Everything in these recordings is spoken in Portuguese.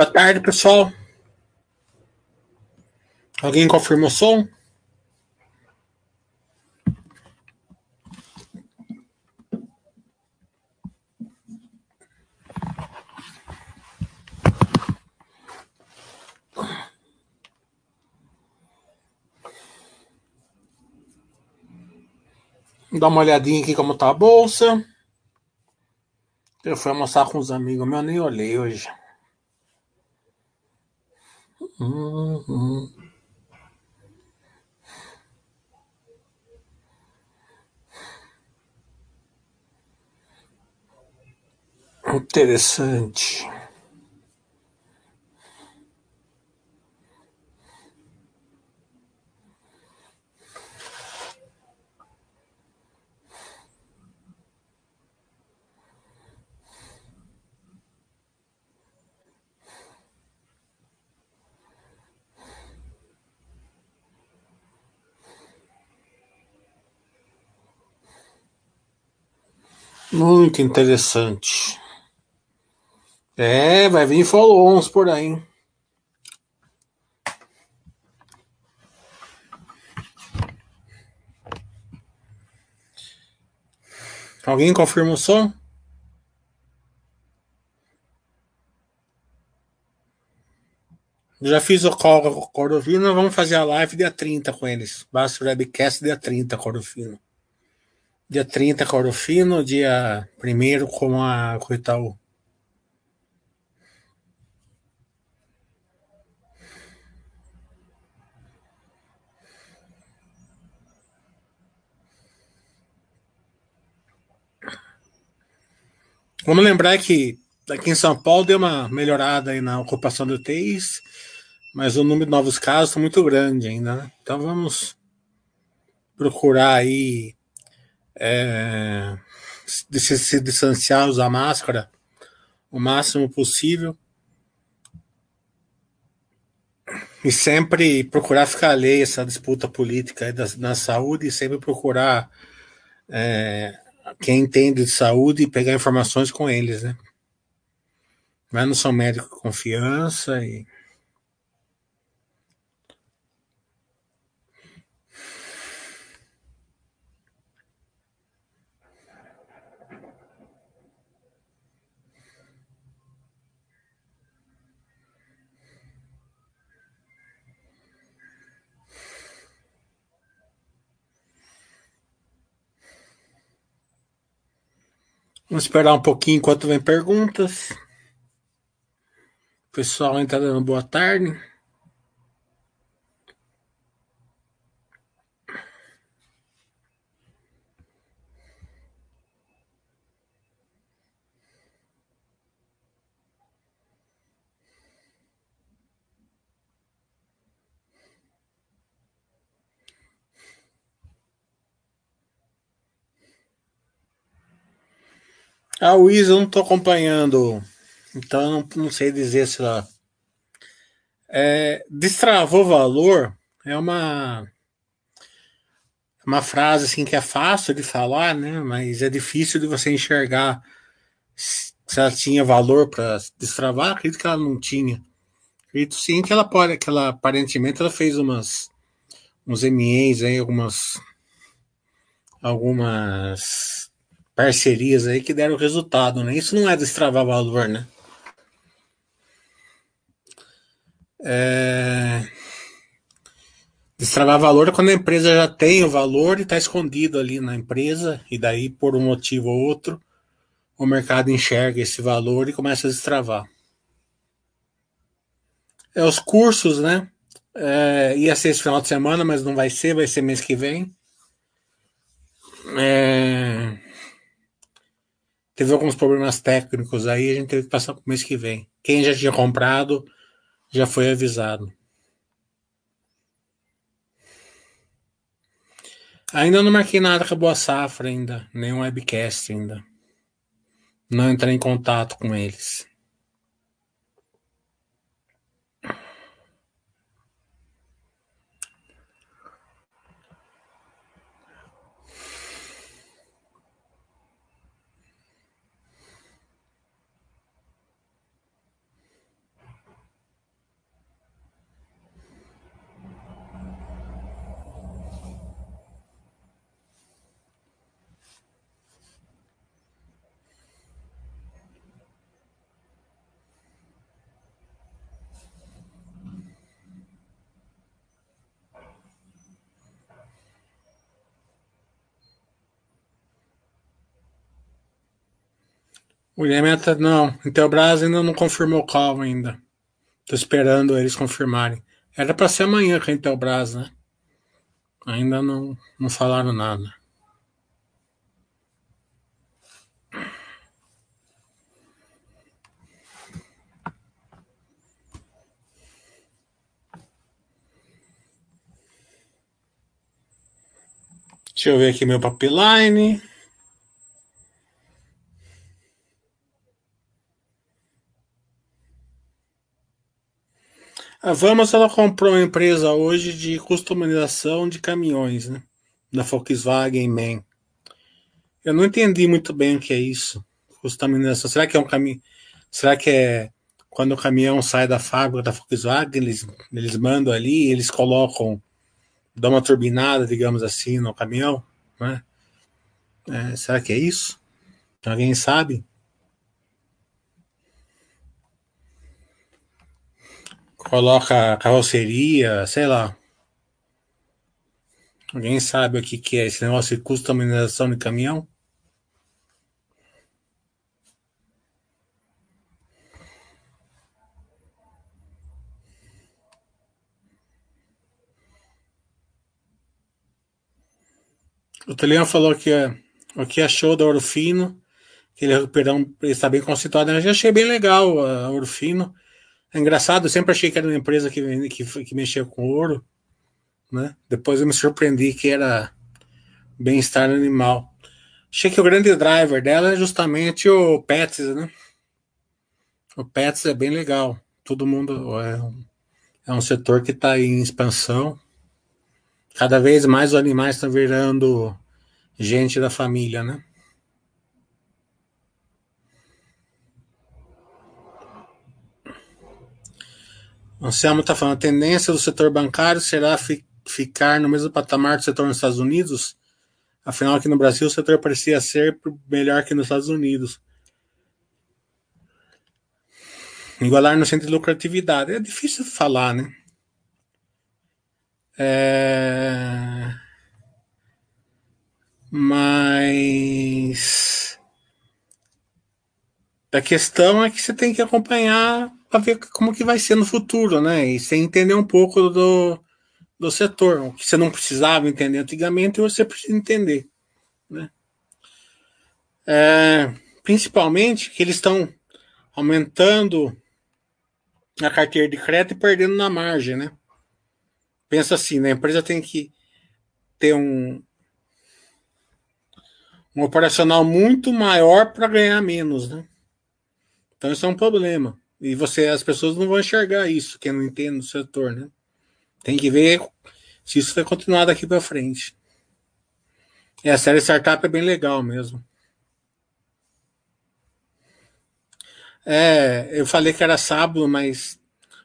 Boa tarde, pessoal. Alguém confirma o som? Dá uma olhadinha aqui como tá a bolsa. Eu fui almoçar com os amigos meus, nem olhei hoje. Interessante. Muito interessante. É, vai vir follow-ons por aí. Alguém confirma o som? Já fiz o call com Cordovino, vamos fazer a live dia 30 com eles. Basta o webcast dia 30, Cordovino. Dia 30 com o Fino, dia 1 com a com o Itaú. Vamos lembrar que aqui em São Paulo deu uma melhorada aí na ocupação do UTIs, mas o número de novos casos está muito grande ainda, né? Então vamos procurar aí é, de se, se distanciar, usar máscara o máximo possível. E sempre procurar ficar alheio essa disputa política da, na saúde e sempre procurar é, quem entende de saúde e pegar informações com eles, né? Mas não são médicos de confiança e Vamos esperar um pouquinho enquanto vem perguntas. Pessoal dando boa tarde. A Wiz eu não estou acompanhando, então não, não, sei dizer se ela. É, destravou valor é uma uma frase assim que é fácil de falar, né? Mas é difícil de você enxergar se ela tinha valor para destravar. Acredito que ela não tinha. Acredito sim que ela pode, que ela aparentemente ela fez umas uns MEs aí, algumas algumas parcerias aí que deram resultado, né? Isso não é destravar valor, né? É... Destravar valor é quando a empresa já tem o valor e está escondido ali na empresa, e daí, por um motivo ou outro, o mercado enxerga esse valor e começa a destravar. É os cursos, né? É, ia ser esse final de semana, mas não vai ser, vai ser mês que vem. É, teve alguns problemas técnicos aí, a gente teve que passar para o mês que vem. Quem já tinha comprado já foi avisado. Ainda não marquei nada com a Boa Safra ainda, nenhum webcast ainda. Não entrei em contato com eles. O Meta, não. Intelbras ainda não confirmou o call ainda. Tô esperando eles confirmarem. Era para ser amanhã com a Intelbras, né? Ainda não, não falaram nada. Deixa eu ver aqui meu pipeline. A Vamos ela comprou uma empresa hoje de customização de caminhões, né? Da Volkswagen Man. Eu não entendi muito bem o que é isso. Customização. Será que é um caminho? Será que é quando o caminhão sai da fábrica da Volkswagen, eles, eles mandam ali, eles colocam, dão uma turbinada, digamos assim, no caminhão, né? É, será que é isso? Alguém sabe? Coloca carroceria, sei lá. Alguém sabe o que, que é esse negócio de customização de caminhão? O Telian falou que o que achou da Orfino, que ele recuperou, está bem conceituado. Eu já achei bem legal a Orfino. É engraçado, eu sempre achei que era uma empresa que, que, que mexia com ouro, né? Depois eu me surpreendi que era bem-estar animal. Achei que o grande driver dela é justamente o Pets, né? O Pets é bem legal. Todo mundo é um, é um setor que está em expansão. Cada vez mais os animais estão virando gente da família, né? Anselmo está falando, a tendência do setor bancário será fi ficar no mesmo patamar do setor nos Estados Unidos? Afinal, aqui no Brasil, o setor parecia ser melhor que nos Estados Unidos. Igualar no centro de lucratividade. É difícil falar, né? É... Mas a questão é que você tem que acompanhar para ver como que vai ser no futuro, né? E você entender um pouco do, do setor, o que você não precisava entender antigamente, você precisa entender, né? É, principalmente que eles estão aumentando a carteira de crédito e perdendo na margem, né? Pensa assim, né? a empresa tem que ter um, um operacional muito maior para ganhar menos, né? Então isso é um problema. E você, as pessoas não vão enxergar isso, quem não entende do setor, né? Tem que ver se isso vai continuar daqui para frente. E a série startup é bem legal mesmo. É, eu falei que era sábado, mas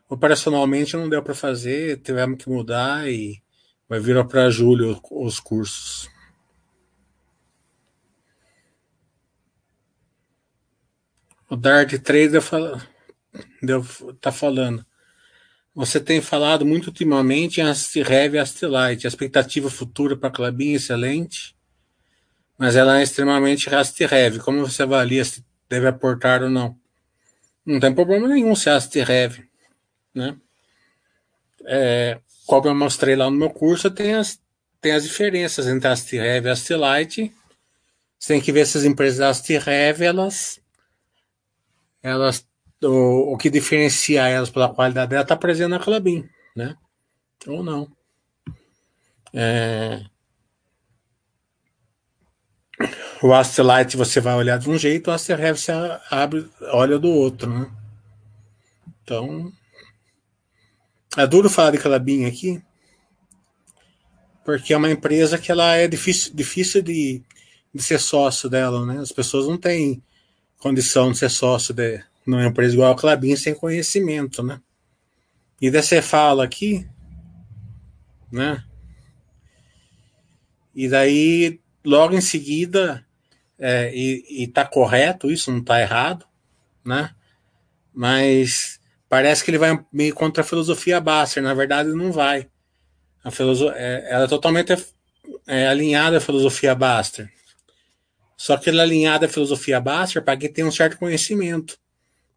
operacionalmente não deu para fazer, tivemos que mudar e vai virar para julho os cursos. O Dart Trader fala, tá falando. Você tem falado muito ultimamente em Astirev e Astilite. A expectativa futura para a Clabin é excelente, mas ela é extremamente Astirev. Como você avalia se deve aportar ou não? Não tem problema nenhum se Astirev, né? É, como eu mostrei lá no meu curso, tem as, tem as diferenças entre Astirev e Astilite. Você tem que ver se as empresas Astirev, elas, elas o, o que diferencia elas pela qualidade dela está presente na Clabin, né? Ou não. É... O Astrolite você vai olhar de um jeito, o Asterrev você abre, olha do outro, né? Então, é duro falar de Clabin aqui, porque é uma empresa que ela é difícil, difícil de, de ser sócio dela, né? As pessoas não têm condição de ser sócio de, numa empresa igual a Clabin sem conhecimento, né? E você fala aqui, né? E daí, logo em seguida, é, e, e tá correto isso, não tá errado, né? Mas parece que ele vai meio contra a filosofia Basser, na verdade não vai. A filosofia, é, ela é totalmente é, alinhada à filosofia Baster. Só que ela é alinhada à filosofia Baster para quem tem um certo conhecimento.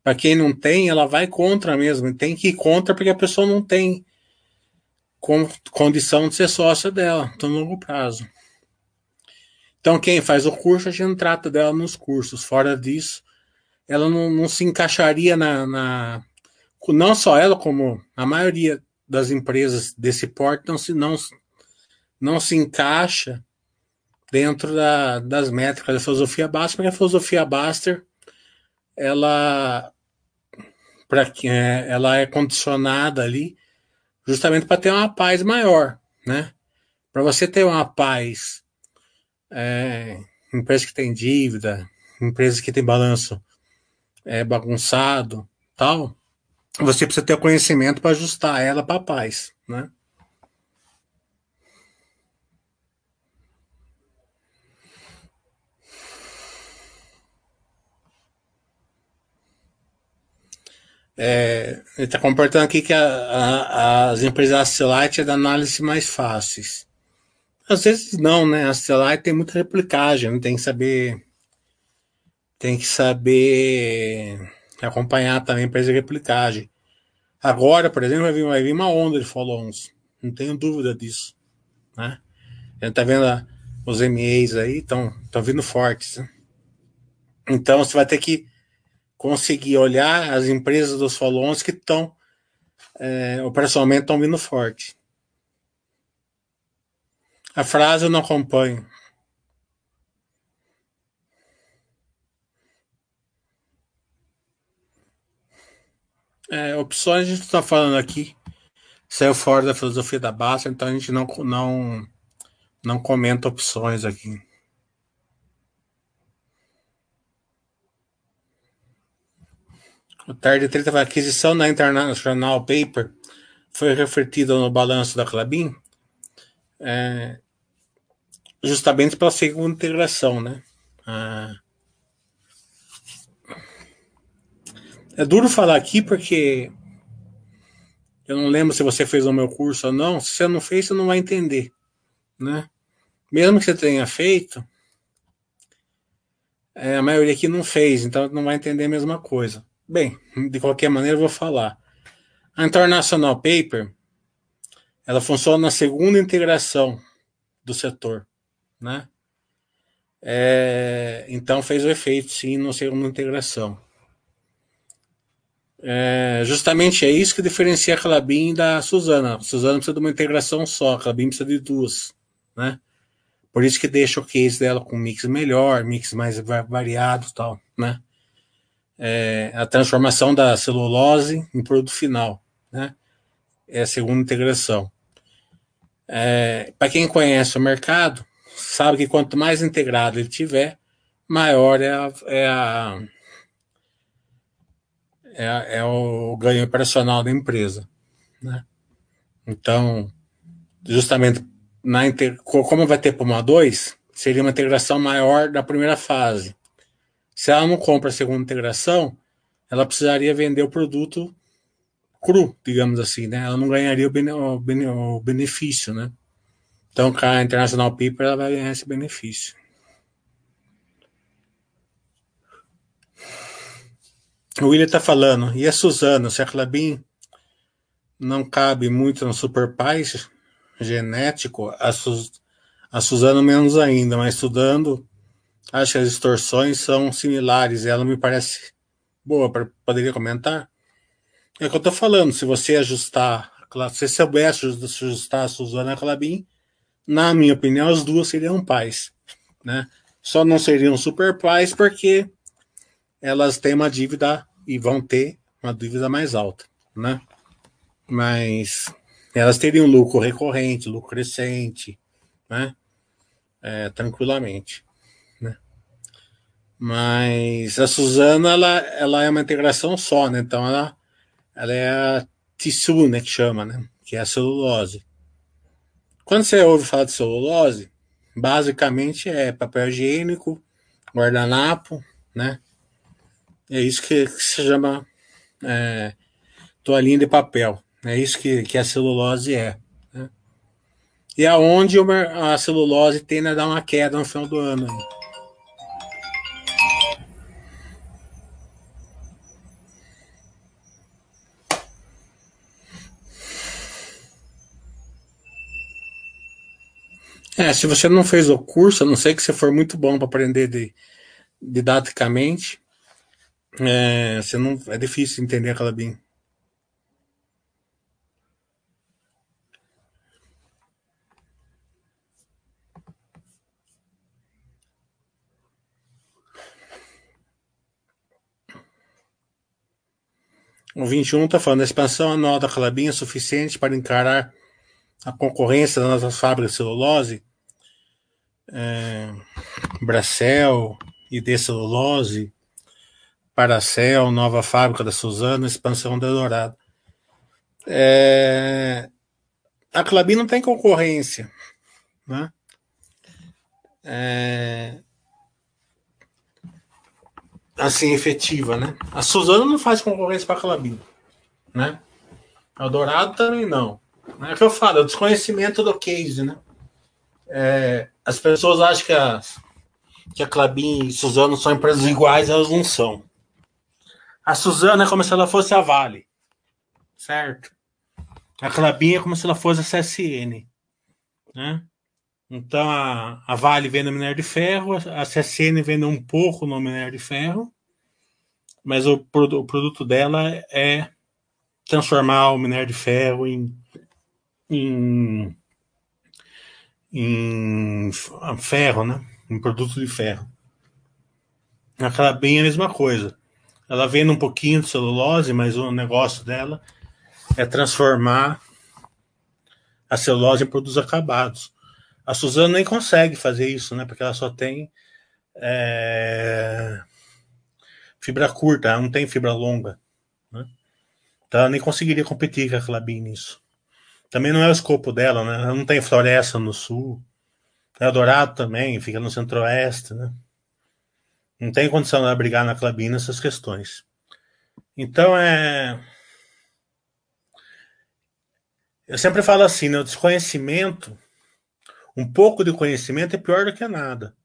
Para quem não tem, ela vai contra mesmo. Tem que ir contra porque a pessoa não tem condição de ser sócia dela no longo prazo. Então, quem faz o curso, a gente trata dela nos cursos. Fora disso, ela não, não se encaixaria na, na, Não só ela, como a maioria das empresas desse porte não se, não, não se encaixa dentro da, das métricas da filosofia Baster, porque a filosofia Baster ela, pra, é, ela é condicionada ali justamente para ter uma paz maior, né? Para você ter uma paz, é, empresa que tem dívida, empresa que tem balanço é, bagunçado, tal, você precisa ter o conhecimento para ajustar ela para a paz, né? É, ele está comportando aqui que a, a, as empresas Accelite é da análise mais fáceis. Às vezes não, né? A Accelite tem muita replicagem, tem que saber. Tem que saber acompanhar também a empresa de replicagem. Agora, por exemplo, vai vir, vai vir uma onda de follow-ons. Não tenho dúvida disso. Né? A gente tá vendo a, os MEs aí, estão vindo fortes. Né? Então você vai ter que conseguir olhar as empresas dos follow-ons que estão é, operacionalmente estão vindo forte. A frase eu não acompanho. É, opções a gente está falando aqui saiu fora da filosofia da Basta, então a gente não, não, não comenta opções aqui. O Tarde 30 vai aquisição da International Paper foi refletida no balanço da Clabin é, justamente pela segunda integração, né? É duro falar aqui porque eu não lembro se você fez o meu curso ou não. Se você não fez, você não vai entender, né? Mesmo que você tenha feito, é, a maioria aqui não fez, então não vai entender a mesma coisa. Bem, de qualquer maneira eu vou falar. A International Paper, ela funciona na segunda integração do setor, né? É, então fez o efeito sim na segunda integração. É, justamente é isso que diferencia a Clabin da Suzana. A Suzana precisa de uma integração só, a Clabin precisa de duas, né? Por isso que deixa o case dela com mix melhor, mix mais variado tal, né? É, a transformação da celulose em produto final, né? É a segunda integração. É, Para quem conhece o mercado, sabe que quanto mais integrado ele tiver, maior é, a, é, a, é, é o ganho operacional da empresa. Né? Então, justamente na como vai ter Puma 2, seria uma integração maior da primeira fase. Se ela não compra a segunda integração, ela precisaria vender o produto cru, digamos assim, né? Ela não ganharia o, bene, o, bene, o benefício, né? Então, com a International Paper, ela vai ganhar esse benefício. O William está falando, e a Suzana, se a Clabin não cabe muito no Super Pais genético, a, Su, a Suzana menos ainda, mas estudando Acho que as distorções são similares. Ela me parece boa. Pra, poderia comentar? É o que eu estou falando. Se você ajustar, se soubesse ajustar a Suzana Clabin, na minha opinião, as duas seriam pais. Né? Só não seriam super pais porque elas têm uma dívida e vão ter uma dívida mais alta. Né? Mas elas teriam lucro recorrente, lucro crescente, né? É, tranquilamente. Mas a Suzana, ela, ela é uma integração só, né? Então ela, ela é a tissu, né? Que chama, né? Que é a celulose. Quando você ouve falar de celulose, basicamente é papel higiênico, guardanapo, né? É isso que, que se chama é, toalhinha de papel. É isso que, que a celulose é. Né? E aonde a celulose tende a dar uma queda no final do ano. É, se você não fez o curso, a não ser que você for muito bom para aprender de, didaticamente, é, você não, é difícil entender aquela BIM. O 21 está falando, a expansão anual da Calabinha é suficiente para encarar a concorrência das nossas fábricas de celulose, é, Bracel, ID Celulose, Paracel, nova fábrica da Suzana, expansão da Dourado. É, a Clabin não tem concorrência, né? É, assim, efetiva, né? A Suzano não faz concorrência para a Clabin, né? A Dourado também não. É o que eu falo, é o desconhecimento do case, né? É, as pessoas acham que a, que a Clabin e Suzano são empresas iguais, elas não são. A Suzano é como se ela fosse a Vale, certo? A Clabin é como se ela fosse a CSN, né? Então a, a Vale vende minério de ferro, a CSN vende um pouco no minério de ferro, mas o, o produto dela é transformar o minério de ferro em, em, em ferro, né? Em produto de ferro. Aquela bem a mesma coisa. Ela vende um pouquinho de celulose, mas o negócio dela é transformar a celulose em produtos acabados. A Suzana nem consegue fazer isso, né? Porque ela só tem é, fibra curta, ela não tem fibra longa. Né? Então ela nem conseguiria competir com a Clabin nisso. Também não é o escopo dela, né? Ela não tem floresta no sul. Eldorado também, fica no centro-oeste, né? Não tem condição de brigar na Clabin nessas questões. Então é. Eu sempre falo assim, né? O desconhecimento um pouco de conhecimento é pior do que nada.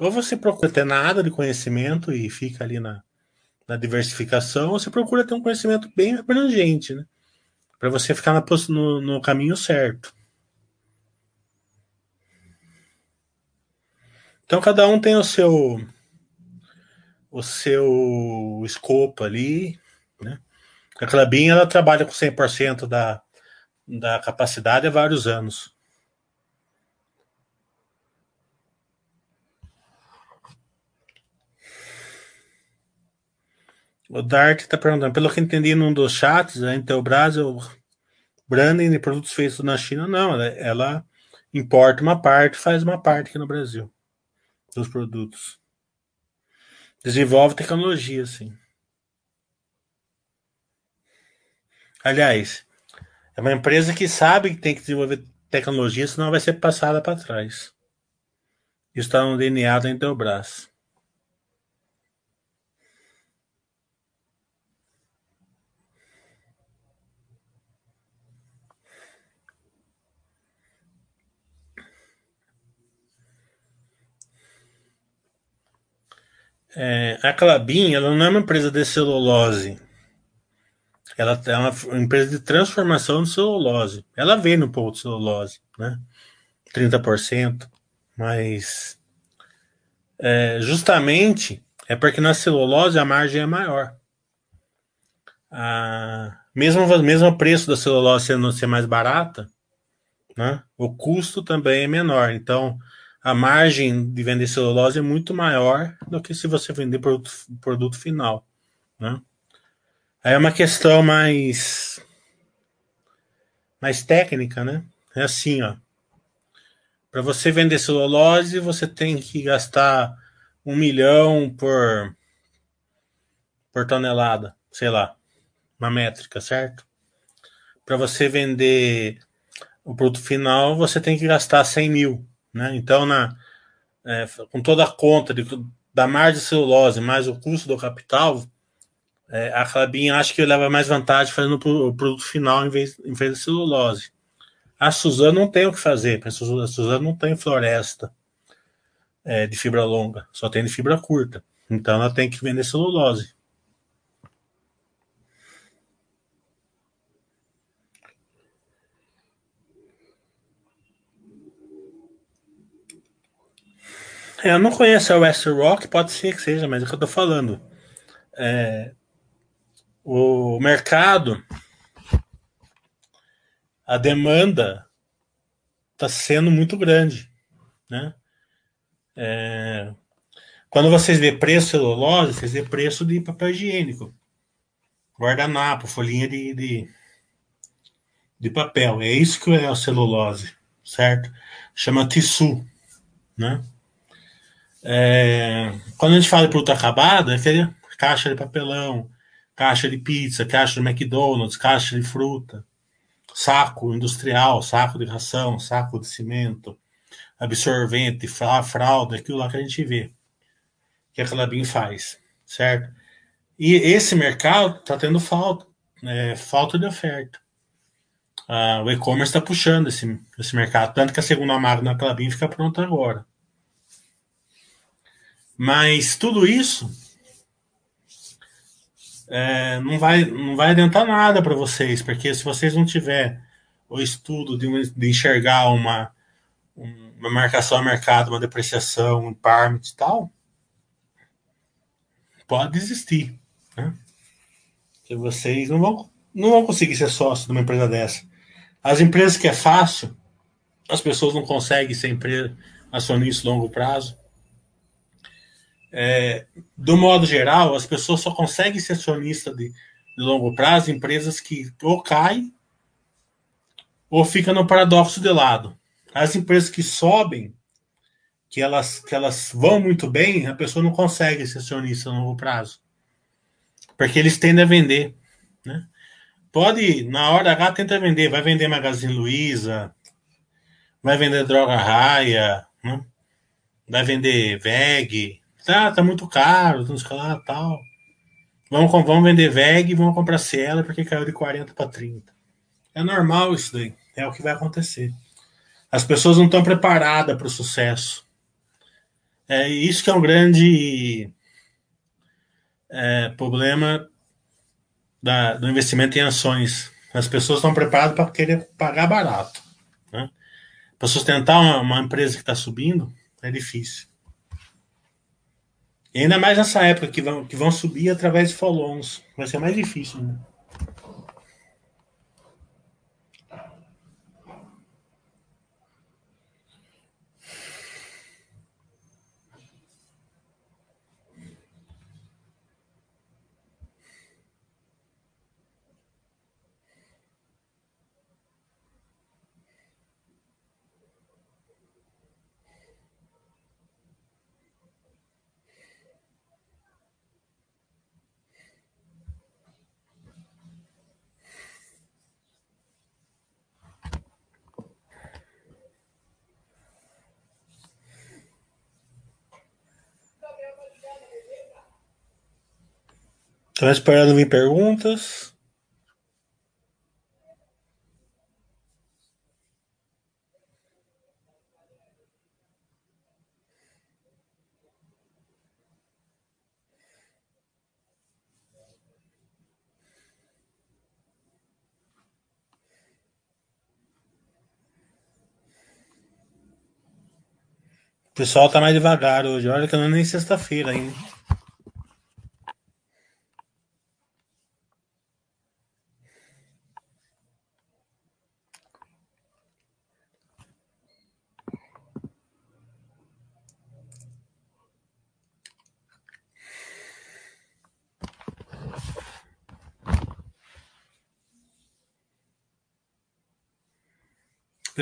Ou você procura ter nada de conhecimento e fica ali na, na diversificação, ou você procura ter um conhecimento bem abrangente, né? Para você ficar na, no, no caminho certo. Então cada um tem o seu o seu escopo ali, né? A Clabin ela trabalha com 100% da, da capacidade há vários anos. O Dart está perguntando, pelo que entendi num dos chats, a Intelbras, o branding de produtos feitos na China, não, ela, ela importa uma parte, faz uma parte aqui no Brasil dos produtos. Desenvolve tecnologia, sim. Aliás, é uma empresa que sabe que tem que desenvolver tecnologia, senão vai ser passada para trás. Isso está no DNA da Intelbras. É, a Clabin, ela não é uma empresa de celulose. Ela é uma empresa de transformação de celulose. Ela vende um pouco de celulose, né? 30%. Mas é, justamente é porque na celulose a margem é maior. A, mesmo, mesmo o preço da celulose sendo ser mais barata, né, o custo também é menor. Então, a margem de vender celulose é muito maior do que se você vender produto, produto final, né? Aí é uma questão mais mais técnica, né? É assim, ó. Para você vender celulose, você tem que gastar um milhão por por tonelada, sei lá, uma métrica, certo? Para você vender o produto final, você tem que gastar 100 mil. Né? Então, na, é, com toda a conta de, da margem de celulose mais o custo do capital, é, a Clabin acha que leva mais vantagem fazendo o produto final em vez, em vez de celulose. A Suzano não tem o que fazer, a Suzano não tem floresta é, de fibra longa, só tem de fibra curta. Então ela tem que vender celulose. Eu não conheço a West Rock, pode ser que seja, mas é o que eu tô falando. É, o mercado, a demanda está sendo muito grande, né? É, quando vocês vê preço celulose, vocês vê preço de papel higiênico, guardanapo, folhinha de, de, de papel. É isso que é a celulose, certo? Chama tissu, né? É, quando a gente fala de produto acabado, é caixa de papelão, caixa de pizza, caixa de McDonald's, caixa de fruta, saco industrial, saco de ração, saco de cimento, absorvente, fralda, aquilo lá que a gente vê que a Calabim faz, certo? E esse mercado está tendo falta, é, falta de oferta. Ah, o e-commerce está puxando esse, esse mercado, tanto que a segunda máquina da Calabim fica pronta agora. Mas tudo isso é, não, vai, não vai adiantar nada para vocês, porque se vocês não tiver o estudo de, de enxergar uma, uma marcação a mercado, uma depreciação, um parmit e tal, pode desistir. Né? Vocês não vão, não vão conseguir ser sócio de uma empresa dessa. As empresas que é fácil, as pessoas não conseguem ser acionista longo prazo. É, do modo geral, as pessoas só conseguem ser acionista de, de longo prazo em empresas que ou caem ou fica no paradoxo de lado. As empresas que sobem, que elas, que elas vão muito bem, a pessoa não consegue ser acionista no longo prazo. Porque eles tendem a vender. Né? Pode, na hora H, tenta vender. Vai vender Magazine Luiza, vai vender Droga Raia, né? vai vender VEG, Tá, tá muito caro, não sei lá, tal. Vamos, vamos vender VEG e vamos comprar Cielo porque caiu de 40 para 30. É normal isso daí. É o que vai acontecer. As pessoas não estão preparadas para o sucesso. É isso que é um grande é, problema da, do investimento em ações. As pessoas estão preparadas para querer pagar barato. Né? Para sustentar uma, uma empresa que está subindo, é difícil. E ainda mais nessa época que vão, que vão subir através de follow-ons. Vai ser mais difícil, né? Estava esperando vir perguntas. O pessoal tá mais devagar hoje. Olha que não é nem sexta-feira ainda.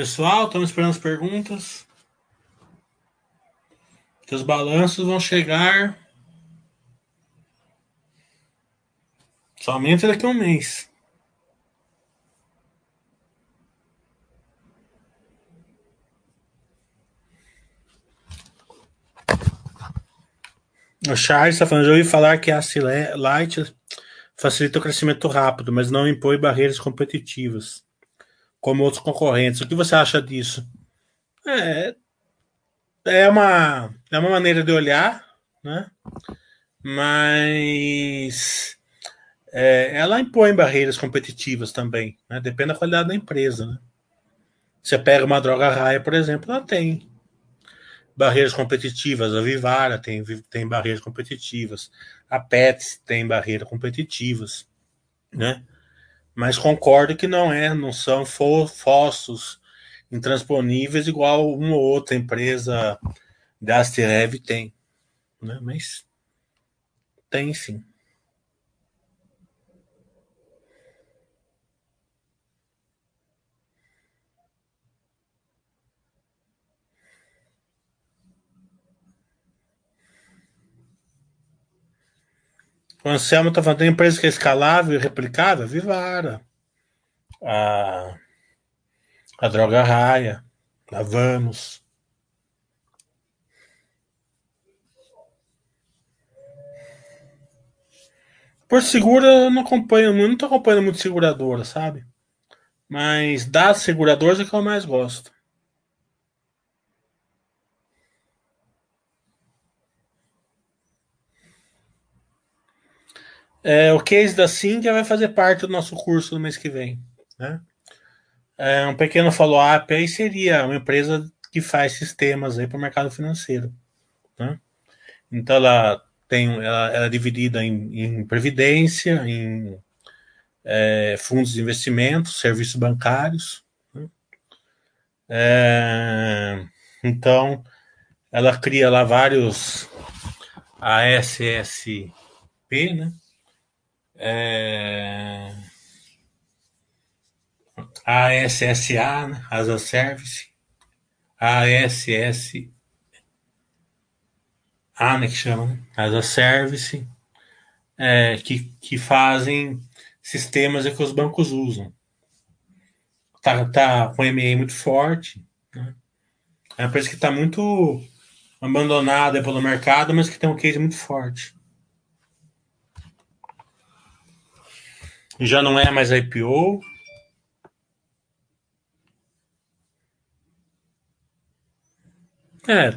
Pessoal, estamos esperando as perguntas. Os balanços vão chegar somente daqui a um mês. O Charles está falando, já ouvi falar que a Light facilita o crescimento rápido, mas não impõe barreiras competitivas como outros concorrentes. O que você acha disso? É, é, uma, é uma maneira de olhar, né? mas é, ela impõe barreiras competitivas também, né? depende da qualidade da empresa. Né? Você pega uma droga raia, por exemplo, ela tem barreiras competitivas. A Vivara tem, tem barreiras competitivas. A Pets tem barreiras competitivas, né? Mas concordo que não é, não são fossos intransponíveis igual uma ou outra empresa da Asterev tem, né? Mas tem sim. O Anselmo está falando, tem empresa que é escalável e replicável? Vivara. A, a Droga Raia. A Vamos. Por segura, eu não acompanho, não estou acompanhando muito seguradora, sabe? Mas das seguradoras é que eu mais gosto. É, o case da Cintia vai fazer parte do nosso curso no mês que vem. Né? É, um pequeno follow-up aí seria uma empresa que faz sistemas para o mercado financeiro. Né? Então ela tem, ela, ela é dividida em, em previdência, em é, fundos de investimento, serviços bancários. Né? É, então ela cria lá vários ASSP, né? É, ASSA, né? as a Service, ASS, A, né, que chama, né? as a Service, é, que, que fazem sistemas que os bancos usam. Tá, tá com MA muito forte, né? É uma empresa que está muito abandonada pelo mercado, mas que tem um case muito forte. Já não é mais IPO. É.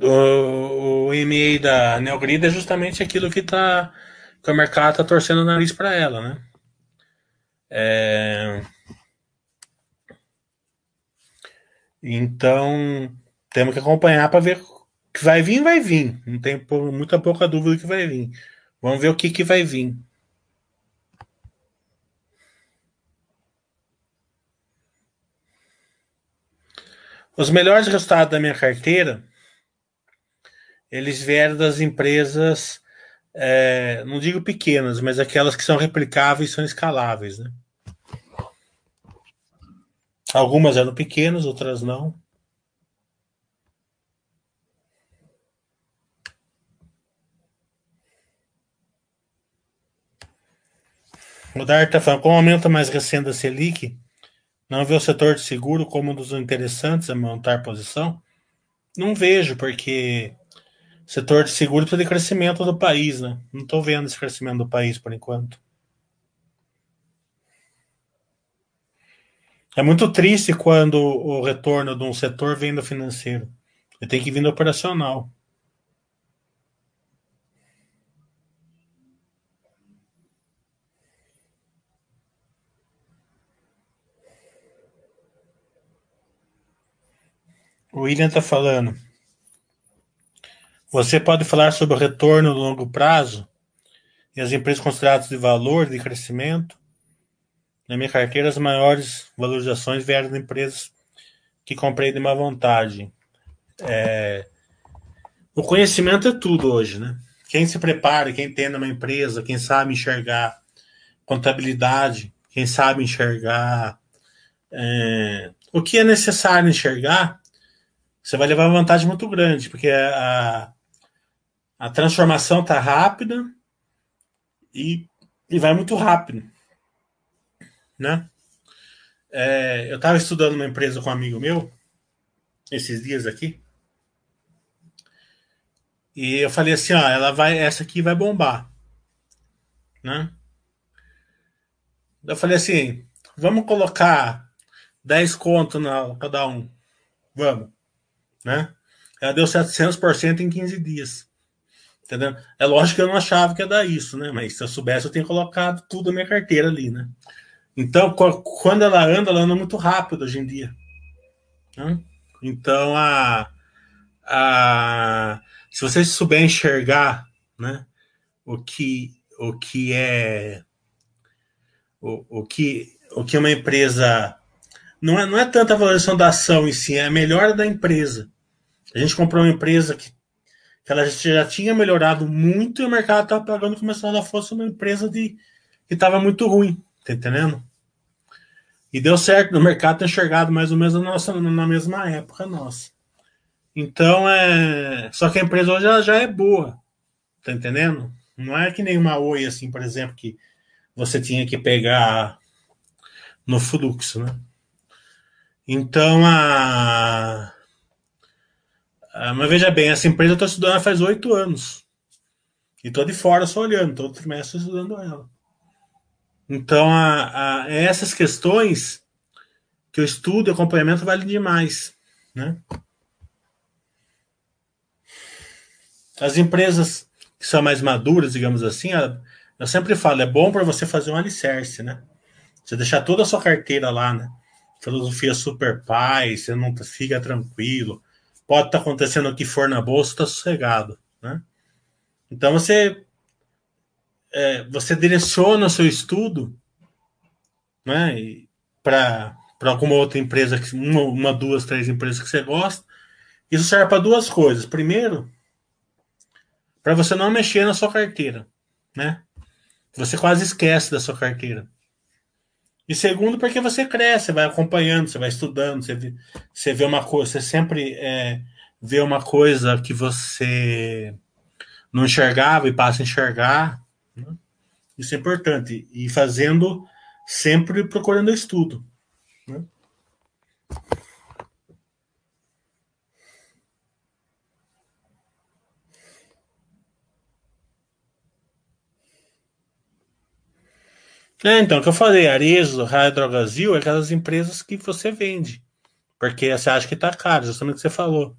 O, o e-mail da Neogrid é justamente aquilo que tá que o mercado está torcendo o nariz para ela, né? É... Então, temos que acompanhar para ver que vai vir, vai vir. Não tem muita pouca dúvida que vai vir. Vamos ver o que, que vai vir. Os melhores resultados da minha carteira, eles vieram das empresas, é, não digo pequenas, mas aquelas que são replicáveis são escaláveis, né? Algumas eram pequenas, outras não. O Dart está falando, com o aumento mais recente da Selic, não vê o setor de seguro como um dos interessantes a montar posição? Não vejo, porque o setor de seguro precisa de crescimento do país, né? Não estou vendo esse crescimento do país por enquanto. É muito triste quando o retorno de um setor vem do financeiro. Ele tem que vir do operacional. O William está falando. Você pode falar sobre o retorno no longo prazo e as empresas consideradas de valor, de crescimento? Na minha carteira, as maiores valorizações vieram de empresas que comprei de má vontade. É... O conhecimento é tudo hoje, né? Quem se prepara, quem entende uma empresa, quem sabe enxergar contabilidade, quem sabe enxergar é... o que é necessário enxergar, você vai levar uma vantagem muito grande, porque a, a transformação está rápida e, e vai muito rápido. Né? É, eu estava estudando uma empresa com um amigo meu, esses dias aqui, e eu falei assim, ó, ela vai, essa aqui vai bombar, né? Eu falei assim, vamos colocar 10 conto na cada um, vamos né? Ela deu 700% em 15 dias. Entendeu? É lógico que eu não achava que ia dar isso, né? Mas se eu soubesse, eu tinha colocado tudo na minha carteira ali, né? Então, quando ela anda, ela anda muito rápido hoje em dia. Né? Então, a, a, se você souber enxergar né, o, que, o que é o, o, que, o que uma empresa. Não é, não é tanta valorização da ação em si, é a melhora da empresa. A gente comprou uma empresa que, que ela já tinha melhorado muito e o mercado estava pagando como se ela fosse uma empresa de, que estava muito ruim, tá entendendo? E deu certo, o mercado ter enxergado mais ou menos na, nossa, na mesma época nossa. Então, é. Só que a empresa hoje já, já é boa. Tá entendendo? Não é que nem uma Oi, assim, por exemplo, que você tinha que pegar no fluxo, né? Então, a. Mas veja bem, essa empresa eu estou estudando faz oito anos. E estou de fora só olhando, todo trimestre estudando ela. Então, a, a, essas questões que eu estudo e acompanhamento valem demais. Né? As empresas que são mais maduras, digamos assim, eu sempre falo, é bom para você fazer um alicerce, né? Você deixar toda a sua carteira lá, né? Filosofia super paz, você não fica tranquilo. Pode estar tá acontecendo o que for na bolsa, está sossegado, né? Então você é, você direciona o seu estudo, né? Para alguma outra empresa, uma, uma, duas, três empresas que você gosta. Isso serve para duas coisas. Primeiro, para você não mexer na sua carteira, né? Você quase esquece da sua carteira. E segundo, porque você cresce, você vai acompanhando, você vai estudando, você vê, você vê uma coisa, você sempre é, vê uma coisa que você não enxergava e passa a enxergar. Né? Isso é importante. E fazendo sempre procurando estudo. Né? É, então, o que eu falei, Arezo, Raio Drogazil, é aquelas empresas que você vende. Porque você acha que tá caro, justamente o que você falou.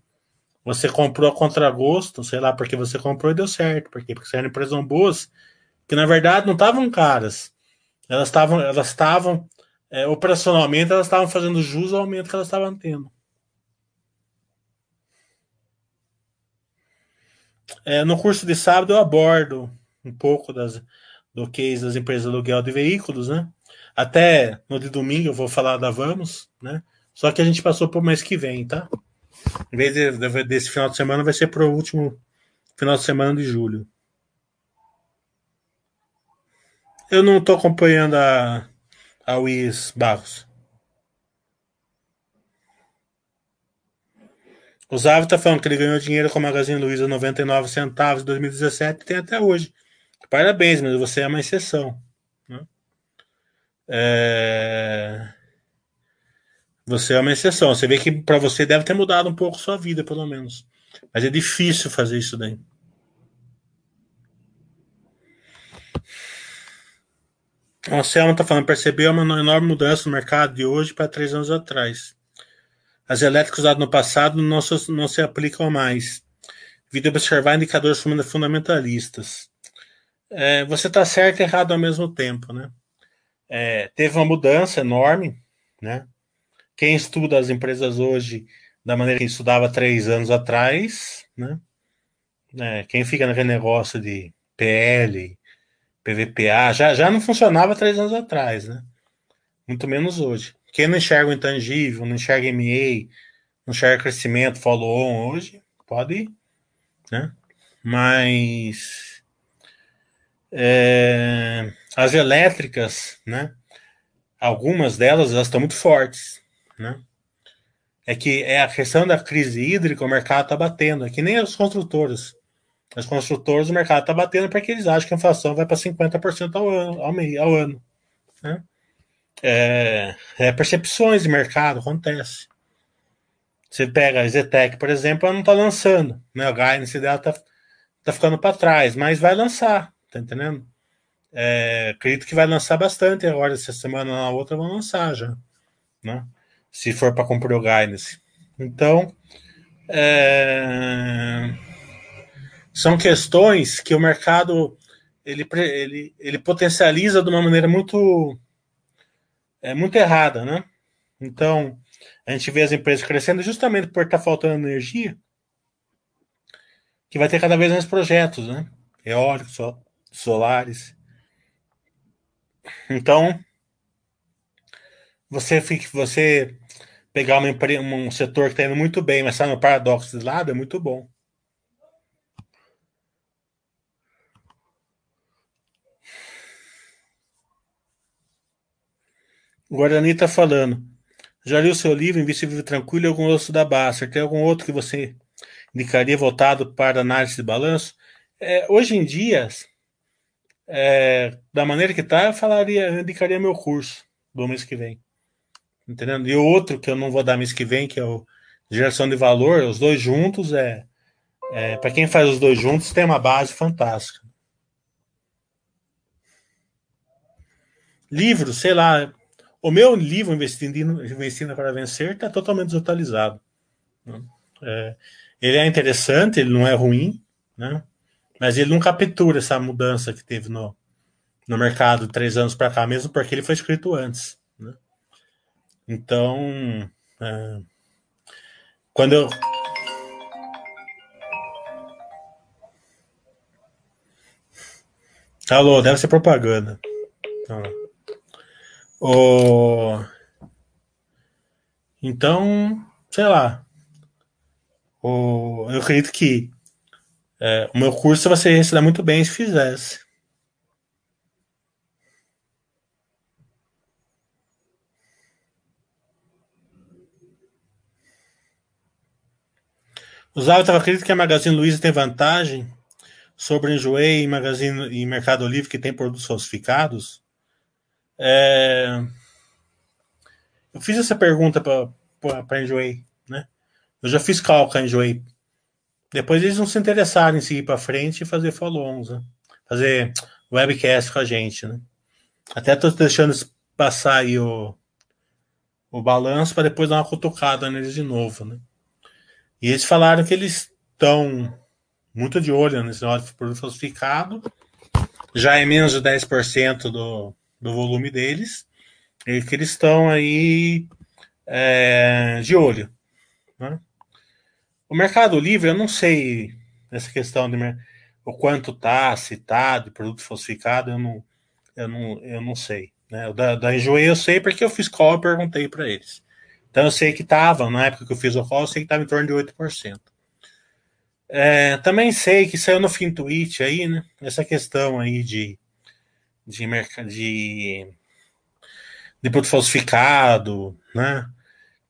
Você comprou a contragosto, sei lá, porque você comprou e deu certo. Por quê? Porque você eram empresas boas, que na verdade não estavam caras. Elas estavam, elas estavam, é, operacionalmente, elas estavam fazendo jus ao aumento que elas estavam tendo. É, no curso de sábado eu abordo um pouco das, do case das empresas de aluguel de veículos, né? Até no de domingo eu vou falar da Vamos, né? Só que a gente passou para o mês que vem, tá? Em vez de, de, desse final de semana, vai ser para o último final de semana de julho. Eu não estou acompanhando a, a Luiz Barros. O Zavo está falando que ele ganhou dinheiro com a Magazine Luiza 99 centavos em 2017 e tem até hoje. Parabéns, mas você é uma exceção. Né? É... Você é uma exceção. Você vê que para você deve ter mudado um pouco sua vida, pelo menos. Mas é difícil fazer isso daí. O Anselmo está falando, percebeu uma enorme mudança no mercado de hoje para três anos atrás. As elétricas usadas no passado não se, não se aplicam mais. Vida observar indicadores fundamentalistas é, você está certo e errado ao mesmo tempo, né? É, teve uma mudança enorme, né? Quem estuda as empresas hoje da maneira que estudava três anos atrás, né? É, quem fica naquele negócio de PL, PVPA, já, já não funcionava três anos atrás, né? Muito menos hoje. Quem não enxerga o intangível, não enxerga MA, não enxerga crescimento, follow-on hoje, pode né? Mas é, as elétricas, né? Algumas delas elas estão muito fortes, né? É que é a questão da crise hídrica, o mercado está batendo. É que nem as construtoras. As construtoras, o mercado está batendo porque eles acham que a inflação vai para 50% ao ano, ao, meio, ao ano. Né? É, é, percepções de mercado, acontece. Você pega a Zetec, por exemplo, ela não está lançando. Né? O guidance dela está tá ficando para trás, mas vai lançar. Tá entendendo? É, acredito que vai lançar bastante agora, essa semana na outra vão lançar já, né? Se for para cumprir o guidance. Então, é, são questões que o mercado ele, ele, ele potencializa de uma maneira muito é muito errada, né? Então, a gente vê as empresas crescendo justamente por estar tá faltando energia, que vai ter cada vez mais projetos, né? Eólicos, solares. Então, você fica, você pegar uma, um setor que está indo muito bem, mas está no paradoxo de lado, é muito bom. O Guarani está falando. Já li o seu livro, Invisível Tranquilo e algum outro da Baster. Tem algum outro que você indicaria voltado para análise de balanço? É, hoje em dia, é, da maneira que está, eu falaria, eu indicaria meu curso do mês que vem. Entendendo? E o outro que eu não vou dar mês que vem, que é o geração de valor, os dois juntos é, é para quem faz os dois juntos tem uma base fantástica. Livro, sei lá, o meu livro, Investindo, Investindo para Vencer, está totalmente desatualizado. Né? É, ele é interessante, ele não é ruim, né? Mas ele não captura essa mudança que teve no, no mercado três anos para cá, mesmo porque ele foi escrito antes. Né? Então, é, quando eu. Alô, deve ser propaganda. Então. Então, sei lá. Eu acredito que é, o meu curso você se dar muito bem se fizesse. Os hábitos acredito que a Magazine Luiza tem vantagem sobre o Enjoei e Magazine e Mercado Livre que tem produtos falsificados. É... Eu fiz essa pergunta para Enjoei, né? Eu já fiz cálculo Enjoei. Depois eles não se interessaram em seguir para frente e fazer follow-ons, né? fazer webcast com a gente, né? Até estou deixando passar aí o, o balanço para depois dar uma cutucada neles de novo, né? E eles falaram que eles estão muito de olho nesse de produto falsificado. Já é menos de 10% do, do volume deles, e que eles estão aí é, de olho. Né? O Mercado Livre, eu não sei essa questão de o quanto tá, se tá de produto falsificado, eu não, eu não, eu não sei. Né? Da, da Enjoei eu sei porque eu fiz call e perguntei para eles. Então eu sei que estava, na época que eu fiz o call, eu sei que estava em torno de 8%. É, também sei que saiu no fim tweet aí, né? Essa questão aí de de, de, de produto falsificado, né?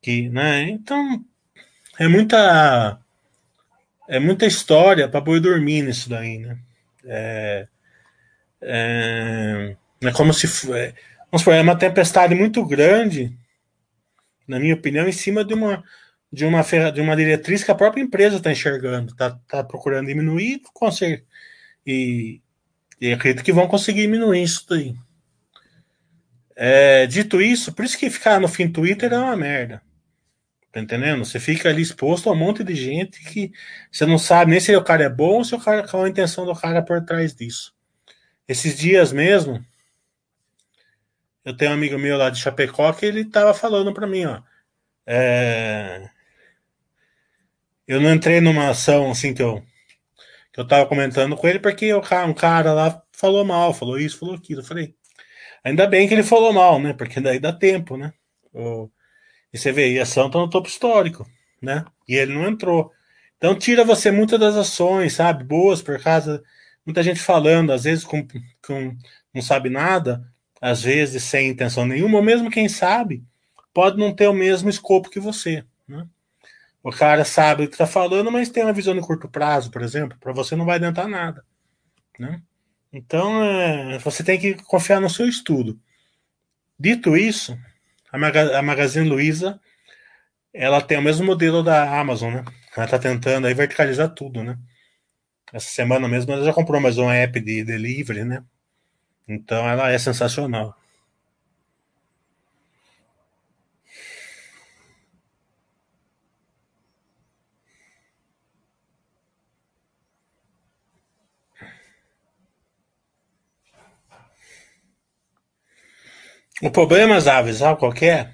Que, né? Então, é muita é muita história para boi dormir nisso daí, né? É, é, é como se é, vamos supor, é uma tempestade muito grande, na minha opinião, em cima de uma de uma de uma diretriz que a própria empresa está enxergando, está tá procurando diminuir e, e acredito que vão conseguir diminuir isso daí. É, dito isso, por isso que ficar no fim Twitter é uma merda. Tá entendendo? Você fica ali exposto a um monte de gente que você não sabe nem se o cara é bom ou se o cara, qual a intenção do cara por trás disso. Esses dias mesmo, eu tenho um amigo meu lá de Chapecó que ele tava falando para mim, ó. É... Eu não entrei numa ação assim que eu que eu tava comentando com ele, porque cara, um cara lá falou mal, falou isso, falou aquilo. Eu falei, ainda bem que ele falou mal, né? Porque daí dá tempo, né? O, e você vê, e a ação tá no topo histórico, né? E ele não entrou. Então tira você muitas das ações, sabe? Boas por causa. Muita gente falando, às vezes com, com não sabe nada, às vezes sem intenção nenhuma, ou mesmo quem sabe, pode não ter o mesmo escopo que você, né? O cara sabe o que está falando, mas tem uma visão de curto prazo, por exemplo, para você não vai adiantar nada. Né? Então, é, você tem que confiar no seu estudo. Dito isso, a, a Magazine Luiza ela tem o mesmo modelo da Amazon, né? Ela está tentando aí verticalizar tudo, né? Essa semana mesmo ela já comprou mais um app de delivery, né? Então ela é sensacional. O problema, Zaves, sabe qual é?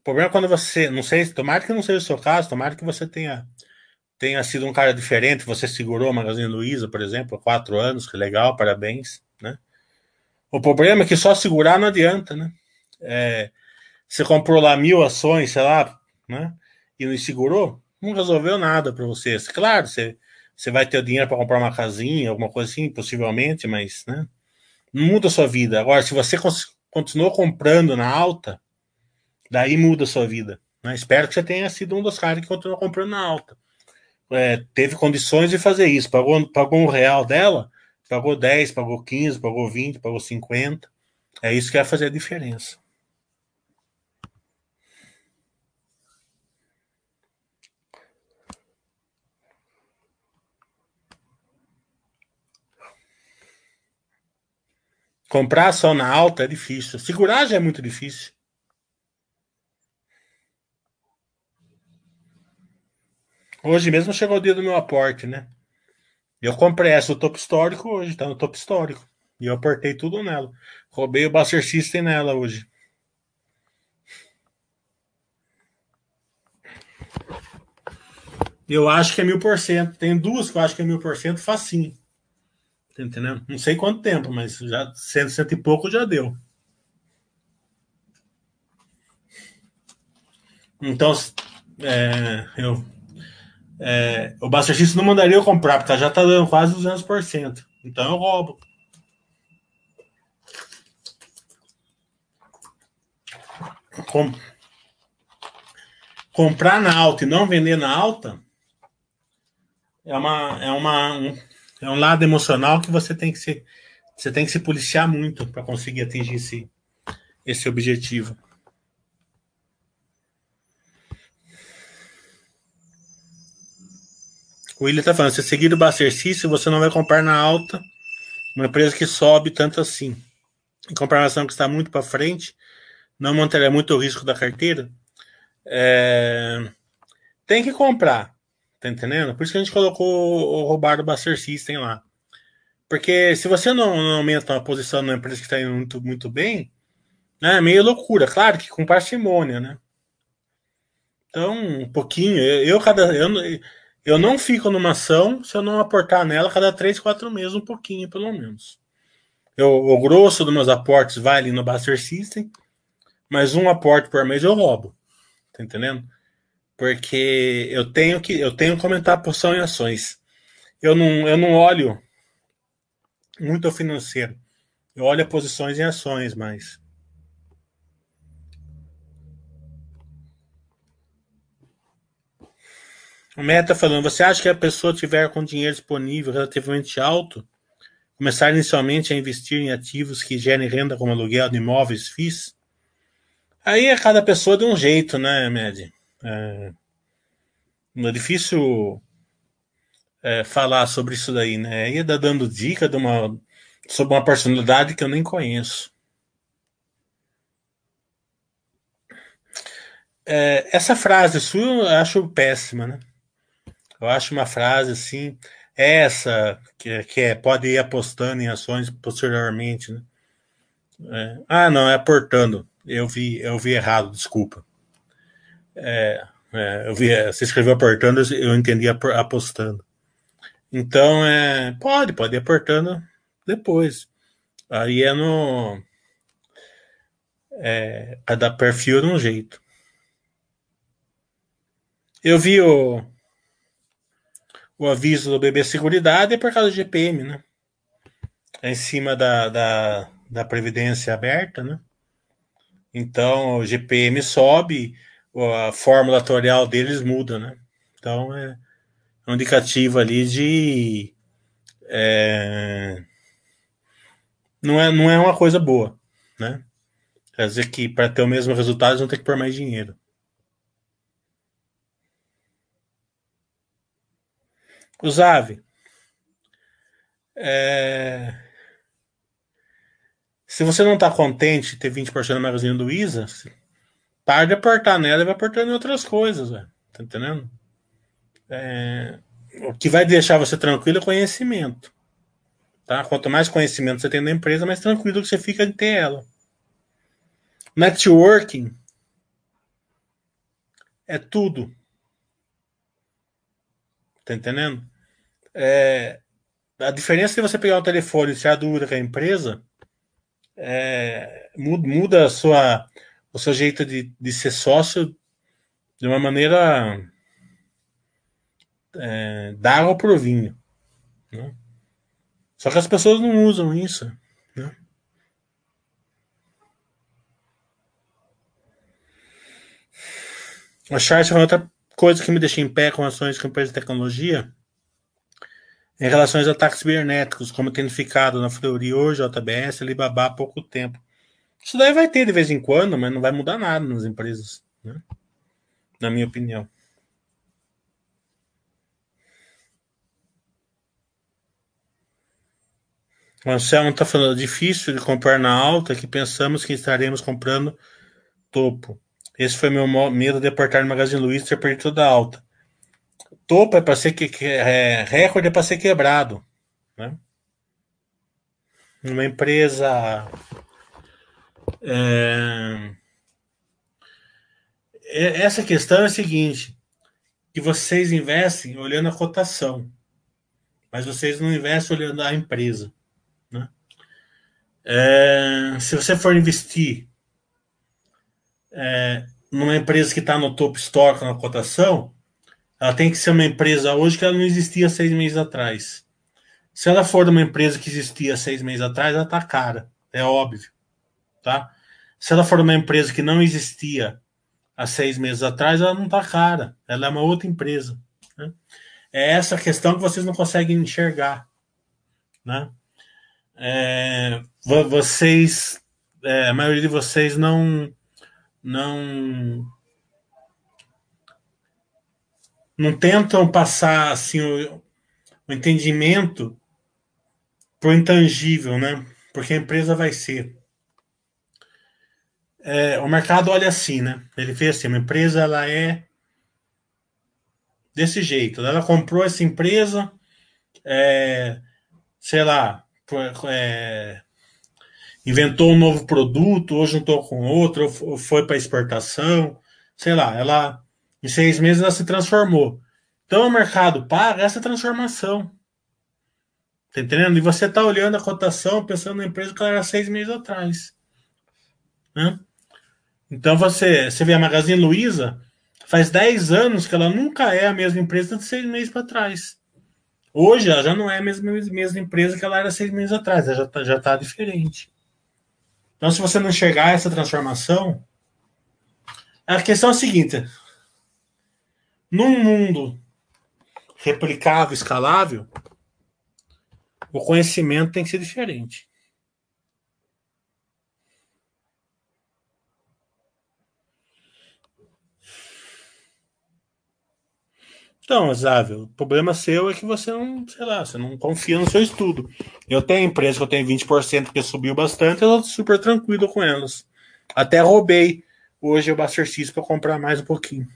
O problema é quando você, não sei, tomara que não seja o seu caso, tomara que você tenha tenha sido um cara diferente, você segurou a Magazine Luiza, por exemplo, há quatro anos, que legal, parabéns, né? O problema é que só segurar não adianta, né? É, você comprou lá mil ações, sei lá, né? E não segurou, não resolveu nada para você. Claro, você, você vai ter o dinheiro para comprar uma casinha, alguma coisa assim, possivelmente, mas, né? Não muda a sua vida. Agora, se você continuou comprando na alta, daí muda a sua vida. Né? Espero que você tenha sido um dos caras que continuou comprando na alta é, teve condições de fazer isso. Pagou, pagou um real dela, pagou 10, pagou 15, pagou 20, pagou 50. É isso que vai fazer a diferença. Comprar ação na alta é difícil. Segurar já é muito difícil. Hoje mesmo chegou o dia do meu aporte, né? Eu comprei essa do topo histórico hoje, tá no topo histórico. E eu aportei tudo nela. Roubei o Buster System nela hoje. Eu acho que é mil por cento. Tem duas que eu acho que é mil por cento facinho. Tá entendendo? Não sei quanto tempo, mas já cento, cento e pouco já deu. Então, é, eu é, o Buster System não mandaria eu comprar, porque já tá dando quase 200%. Então eu roubo. Com... Comprar na alta e não vender na alta é uma é uma um, é um lado emocional que você tem que se você tem que se policiar muito para conseguir atingir esse esse objetivo. O William está falando, se seguir o Bastercice, você não vai comprar na alta uma empresa que sobe tanto assim. Em comparação que está muito para frente, não manterá muito o risco da carteira. É... Tem que comprar, tá entendendo? Por isso que a gente colocou o roubar do Buster System lá. Porque se você não, não aumenta uma posição numa empresa que está indo muito, muito bem, né, é meio loucura. Claro que com parcimônia, né? Então, um pouquinho. Eu, eu cada. Eu, eu não fico numa ação se eu não aportar nela cada 3, 4 meses, um pouquinho, pelo menos. Eu, o grosso dos meus aportes vai ali no Buster System, mas um aporte por mês eu roubo. Tá entendendo? Porque eu tenho que eu tenho que comentar a posição em ações. Eu não, eu não olho muito o financeiro. Eu olho posições em ações, mas O Meta falando, você acha que a pessoa tiver com dinheiro disponível relativamente alto, começar inicialmente a investir em ativos que gerem renda como aluguel de imóveis FIIs? Aí é cada pessoa de um jeito, né, Med? É, é difícil é, falar sobre isso daí, né? Aí tá dando dica de uma, sobre uma personalidade que eu nem conheço. É, essa frase sua eu acho péssima, né? Eu acho uma frase assim, essa, que, que é, pode ir apostando em ações posteriormente, né? É, ah, não, é aportando. Eu vi, eu vi errado, desculpa. É, é, eu vi, você escreveu aportando, eu entendi apostando. Então, é, pode, pode ir depois. Aí é no. É, cada perfil de um jeito. Eu vi o, o aviso do BB Seguridade é por causa do GPM, né? É em cima da, da, da Previdência aberta, né? Então o GPM sobe, a fórmula atuarial deles muda, né? Então é um indicativo ali de. É, não, é, não é uma coisa boa, né? Quer dizer que para ter o mesmo resultado eles vão ter que pôr mais dinheiro. Usave. É... Se você não está contente de ter 20% da Magazine Luiza, para de aportar nela e vai aportando em outras coisas, tá entendendo? É... O que vai deixar você tranquilo é conhecimento. Tá? Quanto mais conhecimento você tem da empresa, mais tranquilo que você fica de ter ela. Networking é tudo Tá entendendo? É, a diferença de você pegar o telefone e ser a dúvida com a empresa é, muda a sua, o seu jeito de, de ser sócio de uma maneira é, da água pro vinho. Né? Só que as pessoas não usam isso. Né? A Charles outra coisa que me deixa em pé com ações com empresas de tecnologia em relação aos ataques cibernéticos, como tem ficado na Fleury JBS, Alibaba há pouco tempo. Isso daí vai ter de vez em quando, mas não vai mudar nada nas empresas, né? na minha opinião. O Anselmo está falando difícil de comprar na alta, que pensamos que estaremos comprando topo. Esse foi meu medo de aportar no Magazine Luiza e ter perdido toda a alta topo é para ser que, que é, recorde é para ser quebrado, né? Uma empresa é, é, essa questão é a seguinte: que vocês investem olhando a cotação, mas vocês não investem olhando a empresa. Né? É, se você for investir é, numa empresa que está no topo histórico na cotação, ela tem que ser uma empresa hoje que ela não existia seis meses atrás. Se ela for uma empresa que existia seis meses atrás, ela está cara, é óbvio, tá? Se ela for uma empresa que não existia há seis meses atrás, ela não está cara, ela é uma outra empresa. Né? É essa questão que vocês não conseguem enxergar, né? É, vocês, é, a maioria de vocês não não não tentam passar assim o, o entendimento para o intangível, né? Porque a empresa vai ser. É, o mercado olha assim, né? Ele vê assim, uma empresa ela é desse jeito. Ela comprou essa empresa, é, sei lá, é, inventou um novo produto, ou juntou com outro, ou foi para exportação, sei lá, ela em seis meses ela se transformou. Então o mercado paga essa transformação. Tá entendendo? E você tá olhando a cotação pensando na empresa que ela era seis meses atrás. Né? Então você, você vê a Magazine Luiza, faz 10 anos que ela nunca é a mesma empresa de seis meses para trás. Hoje ela já não é a mesma, mesma empresa que ela era seis meses atrás, ela já está já tá diferente. Então, se você não enxergar essa transformação, a questão é a seguinte: num mundo replicável, escalável, o conhecimento tem que ser diferente. Então, Závio, o problema seu é que você não, sei lá, você não confia no seu estudo. Eu tenho empresa que eu tenho 20% que subiu bastante, eu tô super tranquilo com elas. Até roubei hoje o Buster X para comprar mais um pouquinho.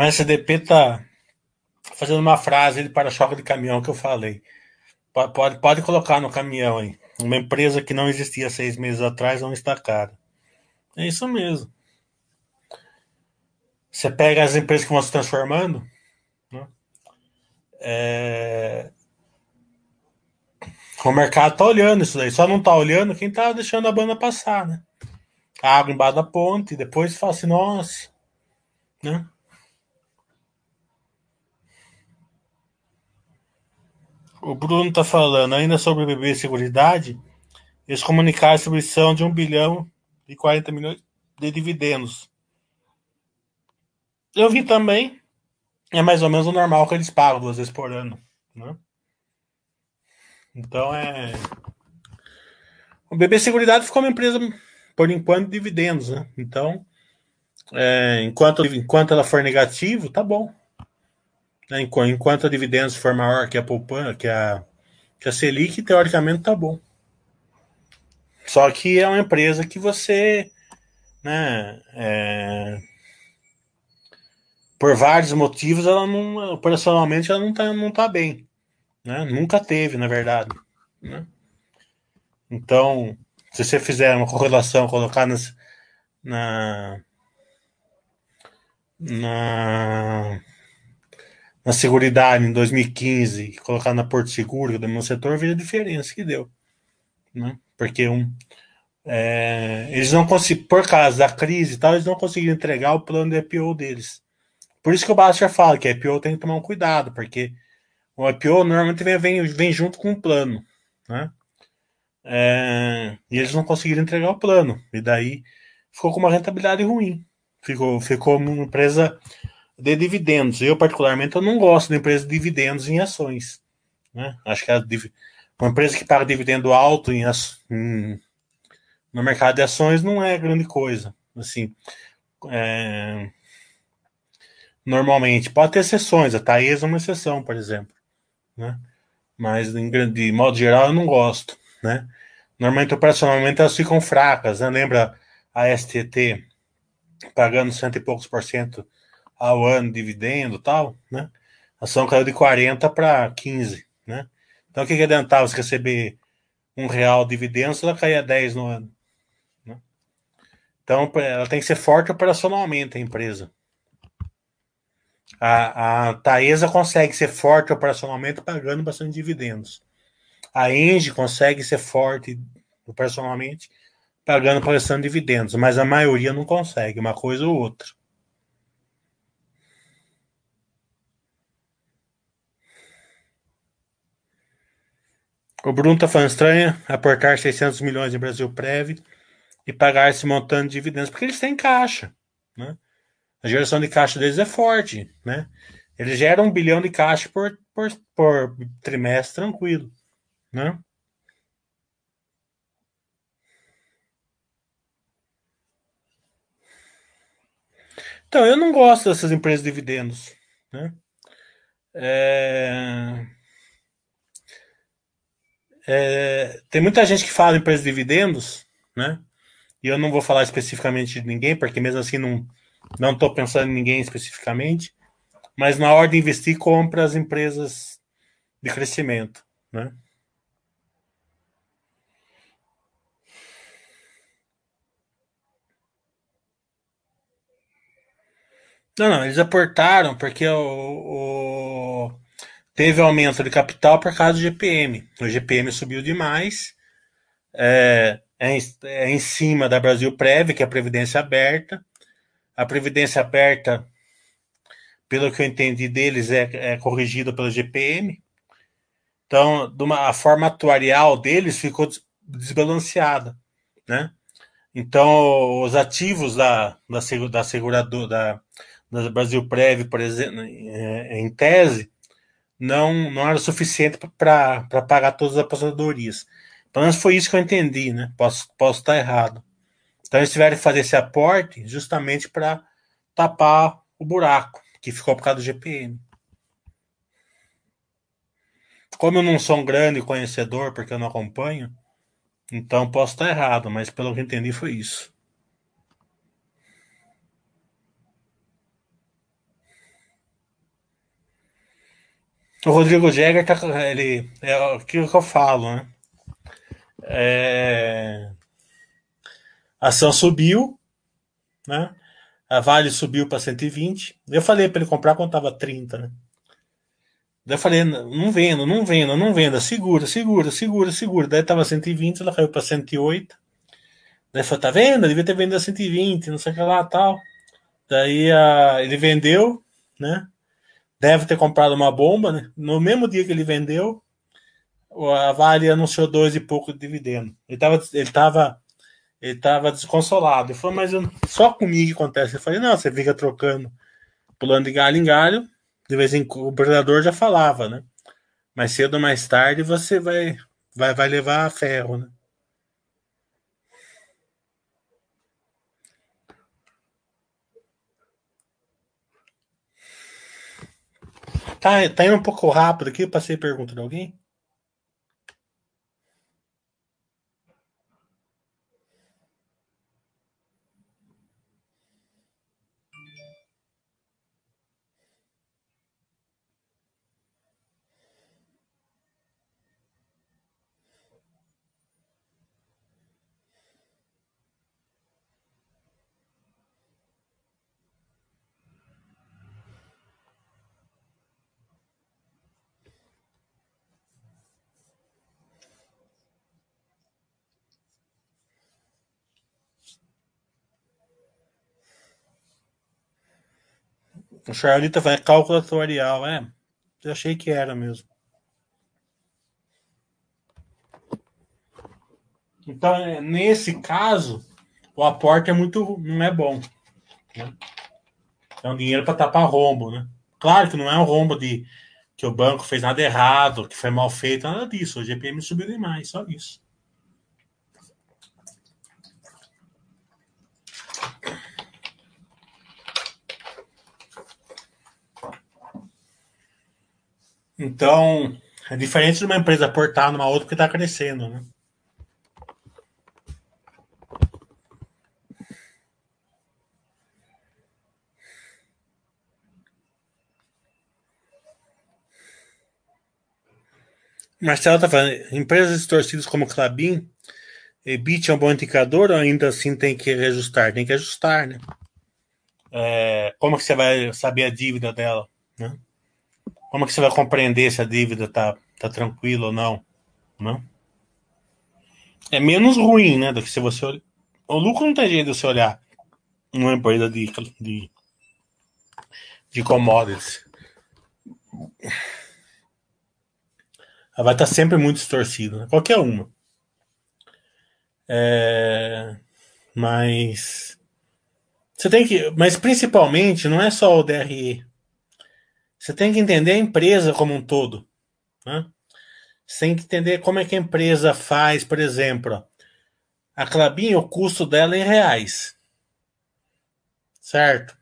O SDP tá fazendo uma frase de para-choque de caminhão que eu falei. Pode, pode colocar no caminhão aí. Uma empresa que não existia seis meses atrás não está cara. É isso mesmo. Você pega as empresas que vão se transformando. Né? É... O mercado tá olhando isso daí. Só não tá olhando quem tá deixando a banda passar, né? A água embaixo da ponte. Depois fala assim, nossa. Né? O Bruno está falando ainda sobre BB Seguridade. Eles comunicaram a distribuição de 1 bilhão e 40 milhões de dividendos. Eu vi também. É mais ou menos o normal que eles pagam duas vezes por ano. Né? Então é. O BB Seguridade ficou uma empresa por enquanto, dividendos, né? Então, é, enquanto, enquanto ela for negativo, tá bom. Né? Enquanto a dividendos for maior que a poupança, que a, que a Selic, teoricamente tá bom. Só que é uma empresa que você, né, é, por vários motivos, ela não, operacionalmente, ela não tá, não tá bem. Né? Nunca teve, na verdade. Né? Então, se você fizer uma correlação, colocar nas, na, na, na Seguridade em 2015 colocar na Porto Seguro, do meu setor, veja a diferença que deu. Né? Porque um, é, eles não conseguiram, por causa da crise e tal, eles não conseguiram entregar o plano de IPO deles. Por isso que o Baster fala que a IPO tem que tomar um cuidado, porque o IPO normalmente vem, vem, junto com o plano. Né? É, e eles não conseguiram entregar o plano. E daí ficou com uma rentabilidade ruim. Ficou, ficou uma empresa de dividendos. Eu, particularmente, eu não gosto de empresa de dividendos em ações. Né? Acho que a, uma empresa que paga dividendo alto em, em, no mercado de ações não é grande coisa. Assim, é, normalmente, pode ter exceções. A Taesa é uma exceção, por exemplo. Né? Mas, de modo geral, eu não gosto. Né? Normalmente, operacionalmente, elas ficam fracas. Né? Lembra a STT pagando cento e poucos por cento ao ano de dividendo tal, né? A ação caiu de 40 para 15, né? Então, o que, adiantava você receber um real de dividendo se ela caía 10 no ano? Né? Então, ela tem que ser forte operacionalmente, a empresa. A, a Taesa consegue ser forte operacionalmente pagando bastante dividendos. A Engie consegue ser forte operacionalmente pagando prestando dividendos, mas a maioria não consegue, uma coisa ou outra. O Bruno está falando estranho aportar 600 milhões em Brasil Prev e pagar esse montante de dividendos, porque eles têm caixa. Né? A geração de caixa deles é forte. Né? Eles geram um bilhão de caixa por, por, por trimestre tranquilo. Né? Então, eu não gosto dessas empresas de dividendos. Né? É... É... Tem muita gente que fala em empresas de dividendos, né? E eu não vou falar especificamente de ninguém, porque mesmo assim não não estou pensando em ninguém especificamente. Mas na hora de investir, compra as empresas de crescimento, né? Não, não, eles aportaram porque o, o, teve aumento de capital por causa do GPM. O GPM subiu demais. É, é, em, é em cima da Brasil Prev, que é a Previdência Aberta. A Previdência Aberta, pelo que eu entendi deles, é, é corrigida pelo GPM. Então, uma, a forma atuarial deles ficou desbalanceada, né? Então, os ativos da, da, da seguradora, da, da Brasil Prev, por exemplo, em tese, não, não era suficiente para pagar todas as aposentadorias. Pelo menos foi isso que eu entendi, né? Posso, posso estar errado. Então eles tiveram que fazer esse aporte justamente para tapar o buraco que ficou por causa do GPM. Como eu não sou um grande conhecedor, porque eu não acompanho, então posso estar errado, mas pelo que entendi foi isso. O Rodrigo Jäger tá, ele é aquilo que eu falo, né? É, a ação subiu, né? A Vale subiu para 120. Eu falei para ele comprar quando tava 30, né? Daí eu falei, não vendo, não vendo, não venda, segura, segura, segura, segura. Daí tava 120, ela caiu para 108. Daí falou, tá vendo? Devia ter vendido a 120, não sei o que lá, tal. Daí a, ele vendeu, né? Deve ter comprado uma bomba, né? No mesmo dia que ele vendeu, a Vale anunciou dois e pouco de dividendo. Ele estava ele tava, ele tava desconsolado. Ele falou, mas eu, só comigo que acontece. Eu falei, não, você fica trocando, pulando de galho em galho. De vez em quando o predador já falava, né? Mais cedo ou mais tarde você vai, vai, vai levar ferro, né? Tá, tá indo um pouco rápido aqui, passei pergunta de alguém. O Charlita vai cálculo atuarial, é. Eu achei que era mesmo. Então, é, nesse caso, o aporte é muito, não é bom. Né? É um dinheiro para tapar rombo, né? Claro que não é um rombo de que o banco fez nada errado, que foi mal feito, nada disso. O GPM subiu demais, só isso. Então, é diferente de uma empresa aportar numa outra que está crescendo, né? Marcelo está falando, empresas distorcidas como Clabin, EBIT é um bom indicador ou ainda assim tem que reajustar? Tem que ajustar, né? É, como que você vai saber a dívida dela, né? Como que você vai compreender se a dívida tá, tá tranquila ou não? não? É menos ruim, né? Do que se você O lucro não tem jeito de você olhar uma empresa de, de, de commodities. Ela vai estar sempre muito distorcida, né? qualquer uma. É... Mas você tem que, mas principalmente não é só o DRE. Você tem que entender a empresa como um todo. Né? Você tem que entender como é que a empresa faz, por exemplo, a Clabin, o custo dela é em reais. Certo?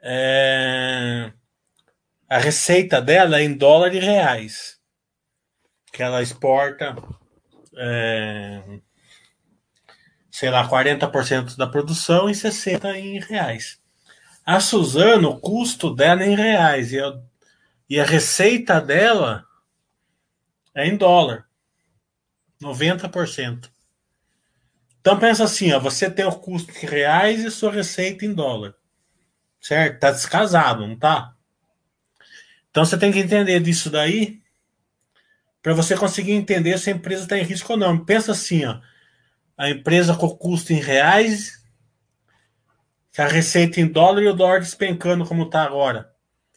É... A receita dela é em dólar e reais. Que ela exporta, é... sei lá, 40% da produção e 60% em reais. A Suzano, o custo dela é em reais e a, e a receita dela é em dólar. 90%. Então pensa assim, ó, você tem o custo em reais e sua receita em dólar. Certo? Tá descasado, não tá? Então você tem que entender disso daí para você conseguir entender se a empresa está em risco ou não. Pensa assim, ó, a empresa com custo em reais a receita em dólar e o dólar despencando como está agora.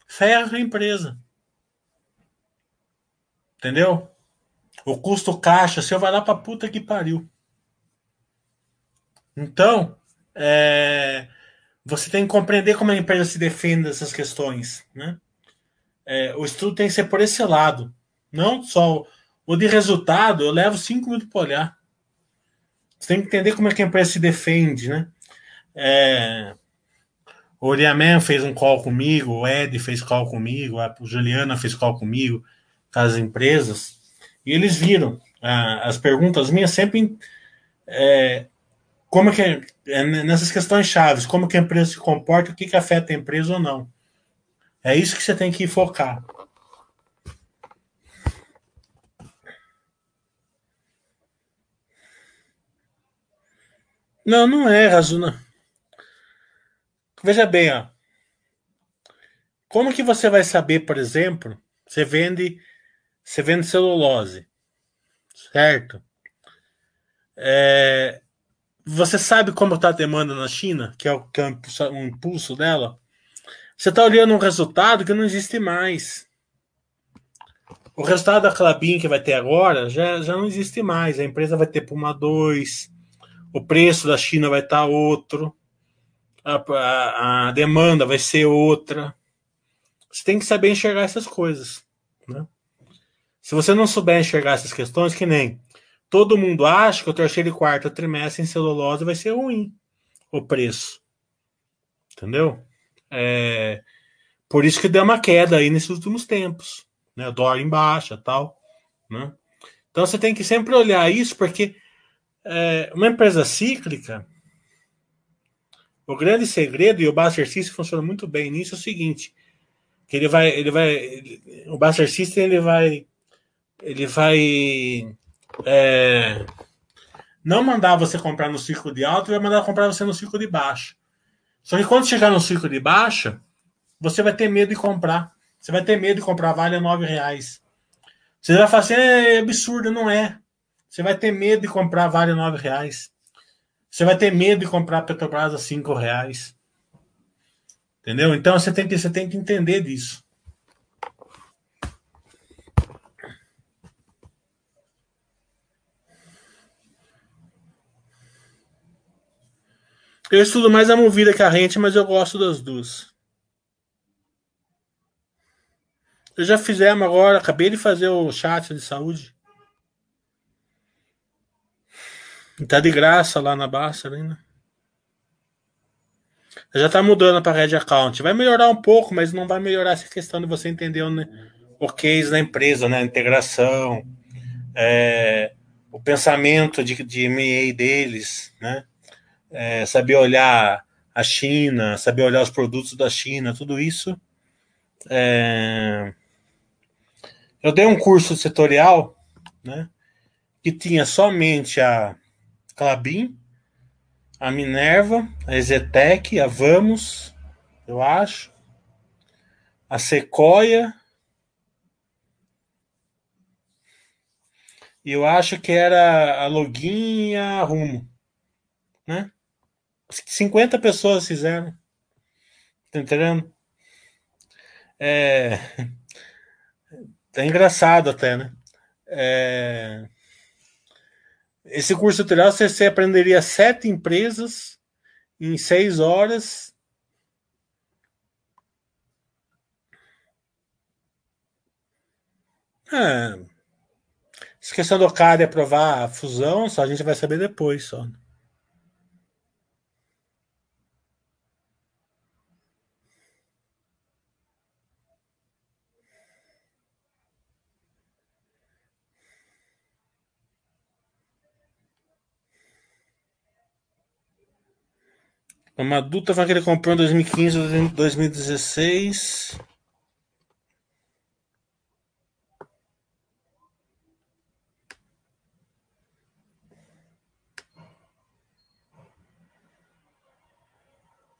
Ferra a empresa. Entendeu? O custo caixa, você vai lá para puta que pariu. Então, é, você tem que compreender como a empresa se defende dessas questões. Né? É, o estudo tem que ser por esse lado. Não só o de resultado, eu levo cinco minutos para olhar. Você tem que entender como é que a empresa se defende, né? É, o Oriaman fez um call comigo, o Ed fez call comigo, a Juliana fez call comigo, com as empresas, e eles viram ah, as perguntas minhas sempre é, como que é, nessas questões chaves, como que a empresa se comporta, o que, que afeta a empresa ou não. É isso que você tem que focar. Não, não é, Razuna. Veja bem, ó. Como que você vai saber, por exemplo, você vende, você vende celulose, certo? É, você sabe como está a demanda na China, que é o, que é o impulso dela? Você está olhando um resultado que não existe mais. O resultado da Clabin que vai ter agora já, já não existe mais. A empresa vai ter Puma 2, o preço da China vai estar tá outro a, a, a demanda vai ser outra. Você tem que saber enxergar essas coisas. Né? Se você não souber enxergar essas questões, que nem todo mundo acha que o terceiro e quarto trimestre em celulose vai ser ruim o preço. Entendeu? É, Por isso que deu uma queda aí nesses últimos tempos, né? Dólar em baixa, tal, né? Então você tem que sempre olhar isso, porque é, uma empresa cíclica, o grande segredo e o Buster System funciona muito bem nisso é o seguinte, que ele vai, ele vai, ele, o Buster System ele vai, ele vai é, não mandar você comprar no ciclo de alta, ele vai mandar comprar você no ciclo de baixa. Só que quando chegar no ciclo de baixa, você vai ter medo de comprar. Você vai ter medo de comprar vale a nove reais. Você vai falar assim, é absurdo, não é. Você vai ter medo de comprar vale a nove reais. Você vai ter medo de comprar Petrobras a cinco reais. Entendeu? Então você tem que, você tem que entender disso. Eu estudo mais a movida que a rente, mas eu gosto das duas. Eu já fizemos agora, acabei de fazer o chat de saúde. Tá de graça lá na Basta ainda. Já tá mudando para Red Account. Vai melhorar um pouco, mas não vai melhorar essa questão de você entender né, o case da empresa, né? A integração, é, o pensamento de, de M&A deles, né? É, saber olhar a China, saber olhar os produtos da China, tudo isso é, eu dei um curso setorial, né, que tinha somente a Clabin, a Minerva, a Ezetec, a Vamos, eu acho, a Sequoia, e eu acho que era a Login e a Rumo, né? 50 pessoas fizeram. Tá entendendo? É... É engraçado até, né? É... Esse curso tutorial você, aprenderia sete empresas em seis horas. É. Se questão do é aprovar a fusão, só a gente vai saber depois só. A Madu tava que ele comprou em 2015 ou 2016.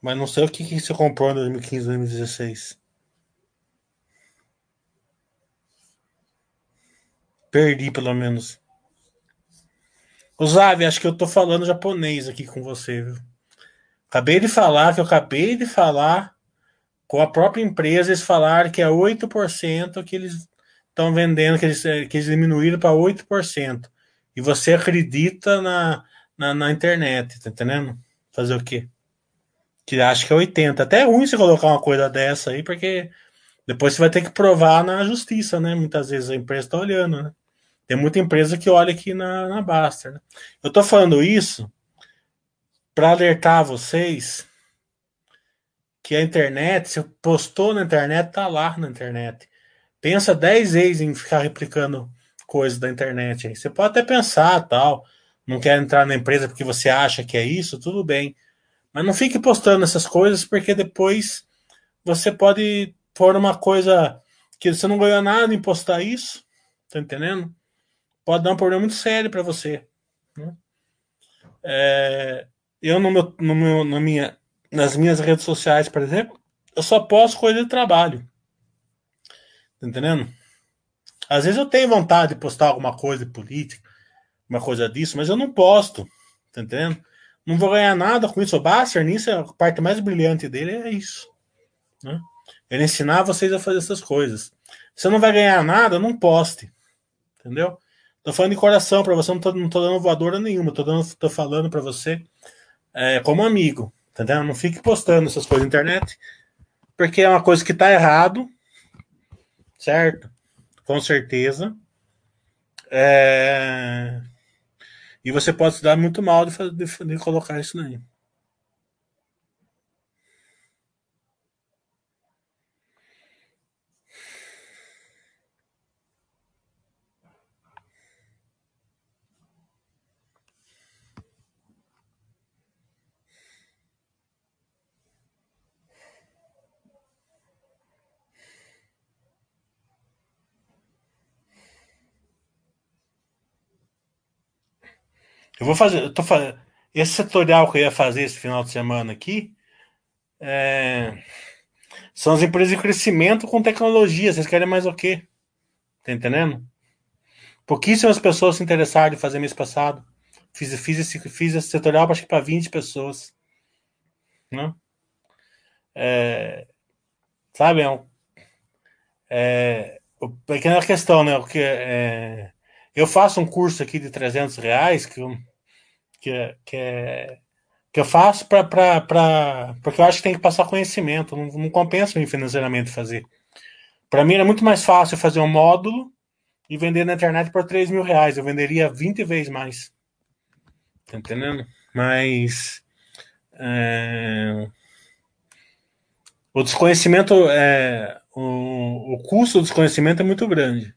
Mas não sei o que, que você comprou em 2015, 2016. Perdi, pelo menos. Zavi, acho que eu tô falando japonês aqui com você, viu? Acabei de falar que eu acabei de falar com a própria empresa, eles falaram que é 8% que eles estão vendendo, que eles, que eles diminuíram para 8%. E você acredita na, na, na, internet, tá entendendo? Fazer o quê? Que acha que é 80. Até é ruim você colocar uma coisa dessa aí, porque depois você vai ter que provar na justiça, né? Muitas vezes a empresa está olhando, né? Tem muita empresa que olha aqui na, na Baster. Né? Eu tô falando isso para alertar vocês que a internet, se postou na internet, tá lá na internet. Pensa 10 vezes em ficar replicando coisas da internet. Você pode até pensar, tal, não quer entrar na empresa porque você acha que é isso, tudo bem. Mas não fique postando essas coisas porque depois você pode pôr uma coisa que você não ganhou nada em postar isso, tá entendendo? Pode dar um problema muito sério para você. Né? É, eu no meu, no meu, na minha, nas minhas redes sociais, por exemplo, eu só posto coisa de trabalho. Tá entendendo? Às vezes eu tenho vontade de postar alguma coisa de política, uma coisa disso, mas eu não posto. Tá entendendo? Não vou ganhar nada com isso. O Basser, nisso, a parte mais brilhante dele é isso. Né? Ele ensinar vocês a fazer essas coisas. Você não vai ganhar nada, não poste. Entendeu? Tô falando de coração para você, não tô, não tô dando voadora nenhuma. Tô, dando, tô falando para você é, como amigo, entendeu? Não fique postando essas coisas na internet, porque é uma coisa que tá errado, certo? Com certeza. É... E você pode se dar muito mal de, de, de colocar isso aí. Eu vou fazer, eu tô fazendo esse setorial que eu ia fazer esse final de semana aqui. É, são as empresas de crescimento com tecnologia. Vocês querem mais o quê? Tá entendendo? Pouquíssimas pessoas se interessaram em fazer mês passado. Fiz, fiz, esse, fiz esse setorial acho que para 20 pessoas. Né? É, sabe? É, um, é, pequena questão, né? Porque, é, eu faço um curso aqui de 300 reais que, que, que, é, que eu faço para. Porque eu acho que tem que passar conhecimento. Não, não compensa me financeiramente fazer. Para mim era muito mais fácil fazer um módulo e vender na internet por 3 mil reais. Eu venderia 20 vezes mais. Tá entendendo? Mas. É, o desconhecimento é. O, o custo do desconhecimento é muito grande.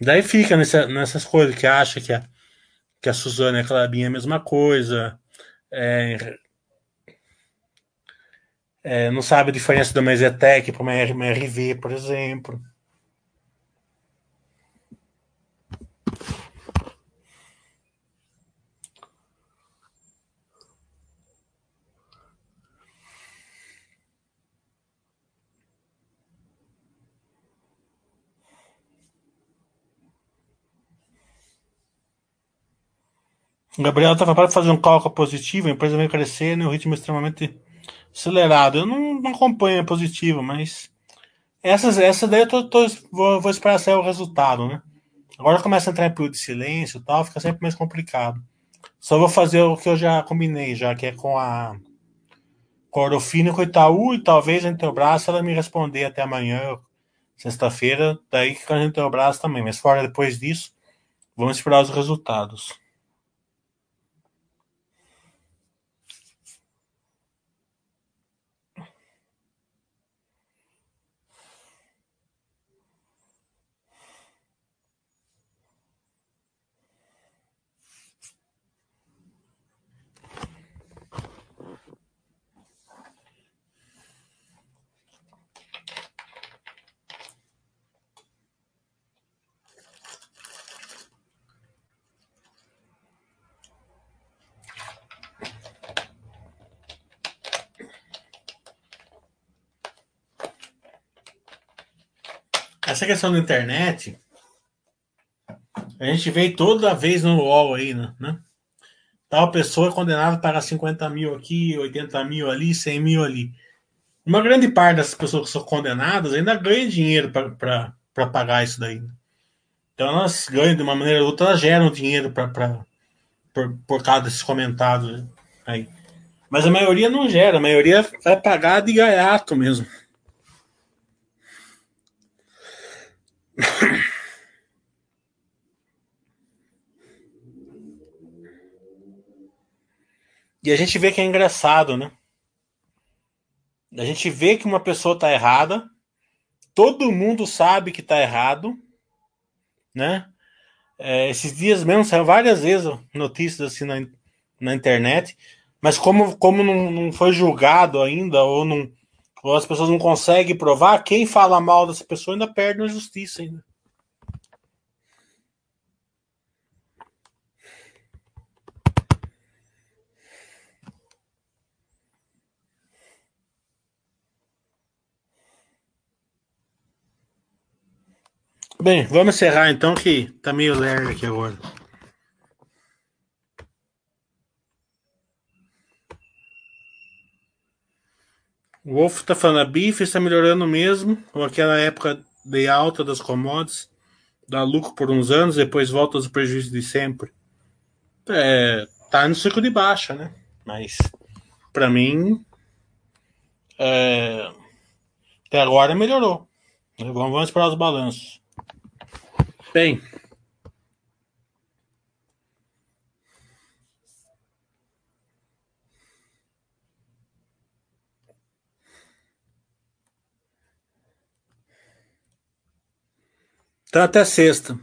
Daí fica nessa, nessas coisas que acha que a, que a Suzana e a Clabinha é a mesma coisa. É, é, não sabe a diferença de uma Exetec para uma, uma RV, por exemplo. O Gabriel estava para fazer um cálculo positivo, a empresa vem crescendo em um ritmo extremamente acelerado. Eu não, não acompanho a positiva, mas essas, essa daí eu tô, tô, vou, vou esperar sair o resultado, né? Agora começa a entrar em período de silêncio e tal, fica sempre mais complicado. Só vou fazer o que eu já combinei, já que é com a com com o Itaú, e talvez a Intelbras ela me responder até amanhã, sexta-feira, daí com a Intelbras também. Mas fora depois disso, vamos esperar os resultados. Essa questão da internet, a gente vê toda vez no UOL aí, né? Tal pessoa é condenada a pagar 50 mil aqui, 80 mil ali, 100 mil ali. Uma grande parte das pessoas que são condenadas ainda ganha dinheiro para pagar isso daí. Então elas ganham de uma maneira ou outra, elas geram dinheiro pra, pra, por, por causa desses comentários aí. Mas a maioria não gera, a maioria vai pagar de gaiato mesmo. E a gente vê que é engraçado, né? A gente vê que uma pessoa tá errada, todo mundo sabe que tá errado, né? É, esses dias mesmo saiu várias vezes notícias assim na, na internet, mas como, como não, não foi julgado ainda, ou, não, as pessoas não conseguem provar, quem fala mal dessa pessoa ainda perde na justiça ainda. Bem, vamos encerrar então que tá meio lerdo aqui agora. O Wolf tá falando, a bife está melhorando mesmo, ou aquela época de alta das commodities, dá lucro por uns anos, depois volta aos prejuízos de sempre. É, tá no ciclo de baixa, né? Mas, para mim, é, até agora melhorou. Vamos, vamos esperar os balanços. Bem. Tá até sexta.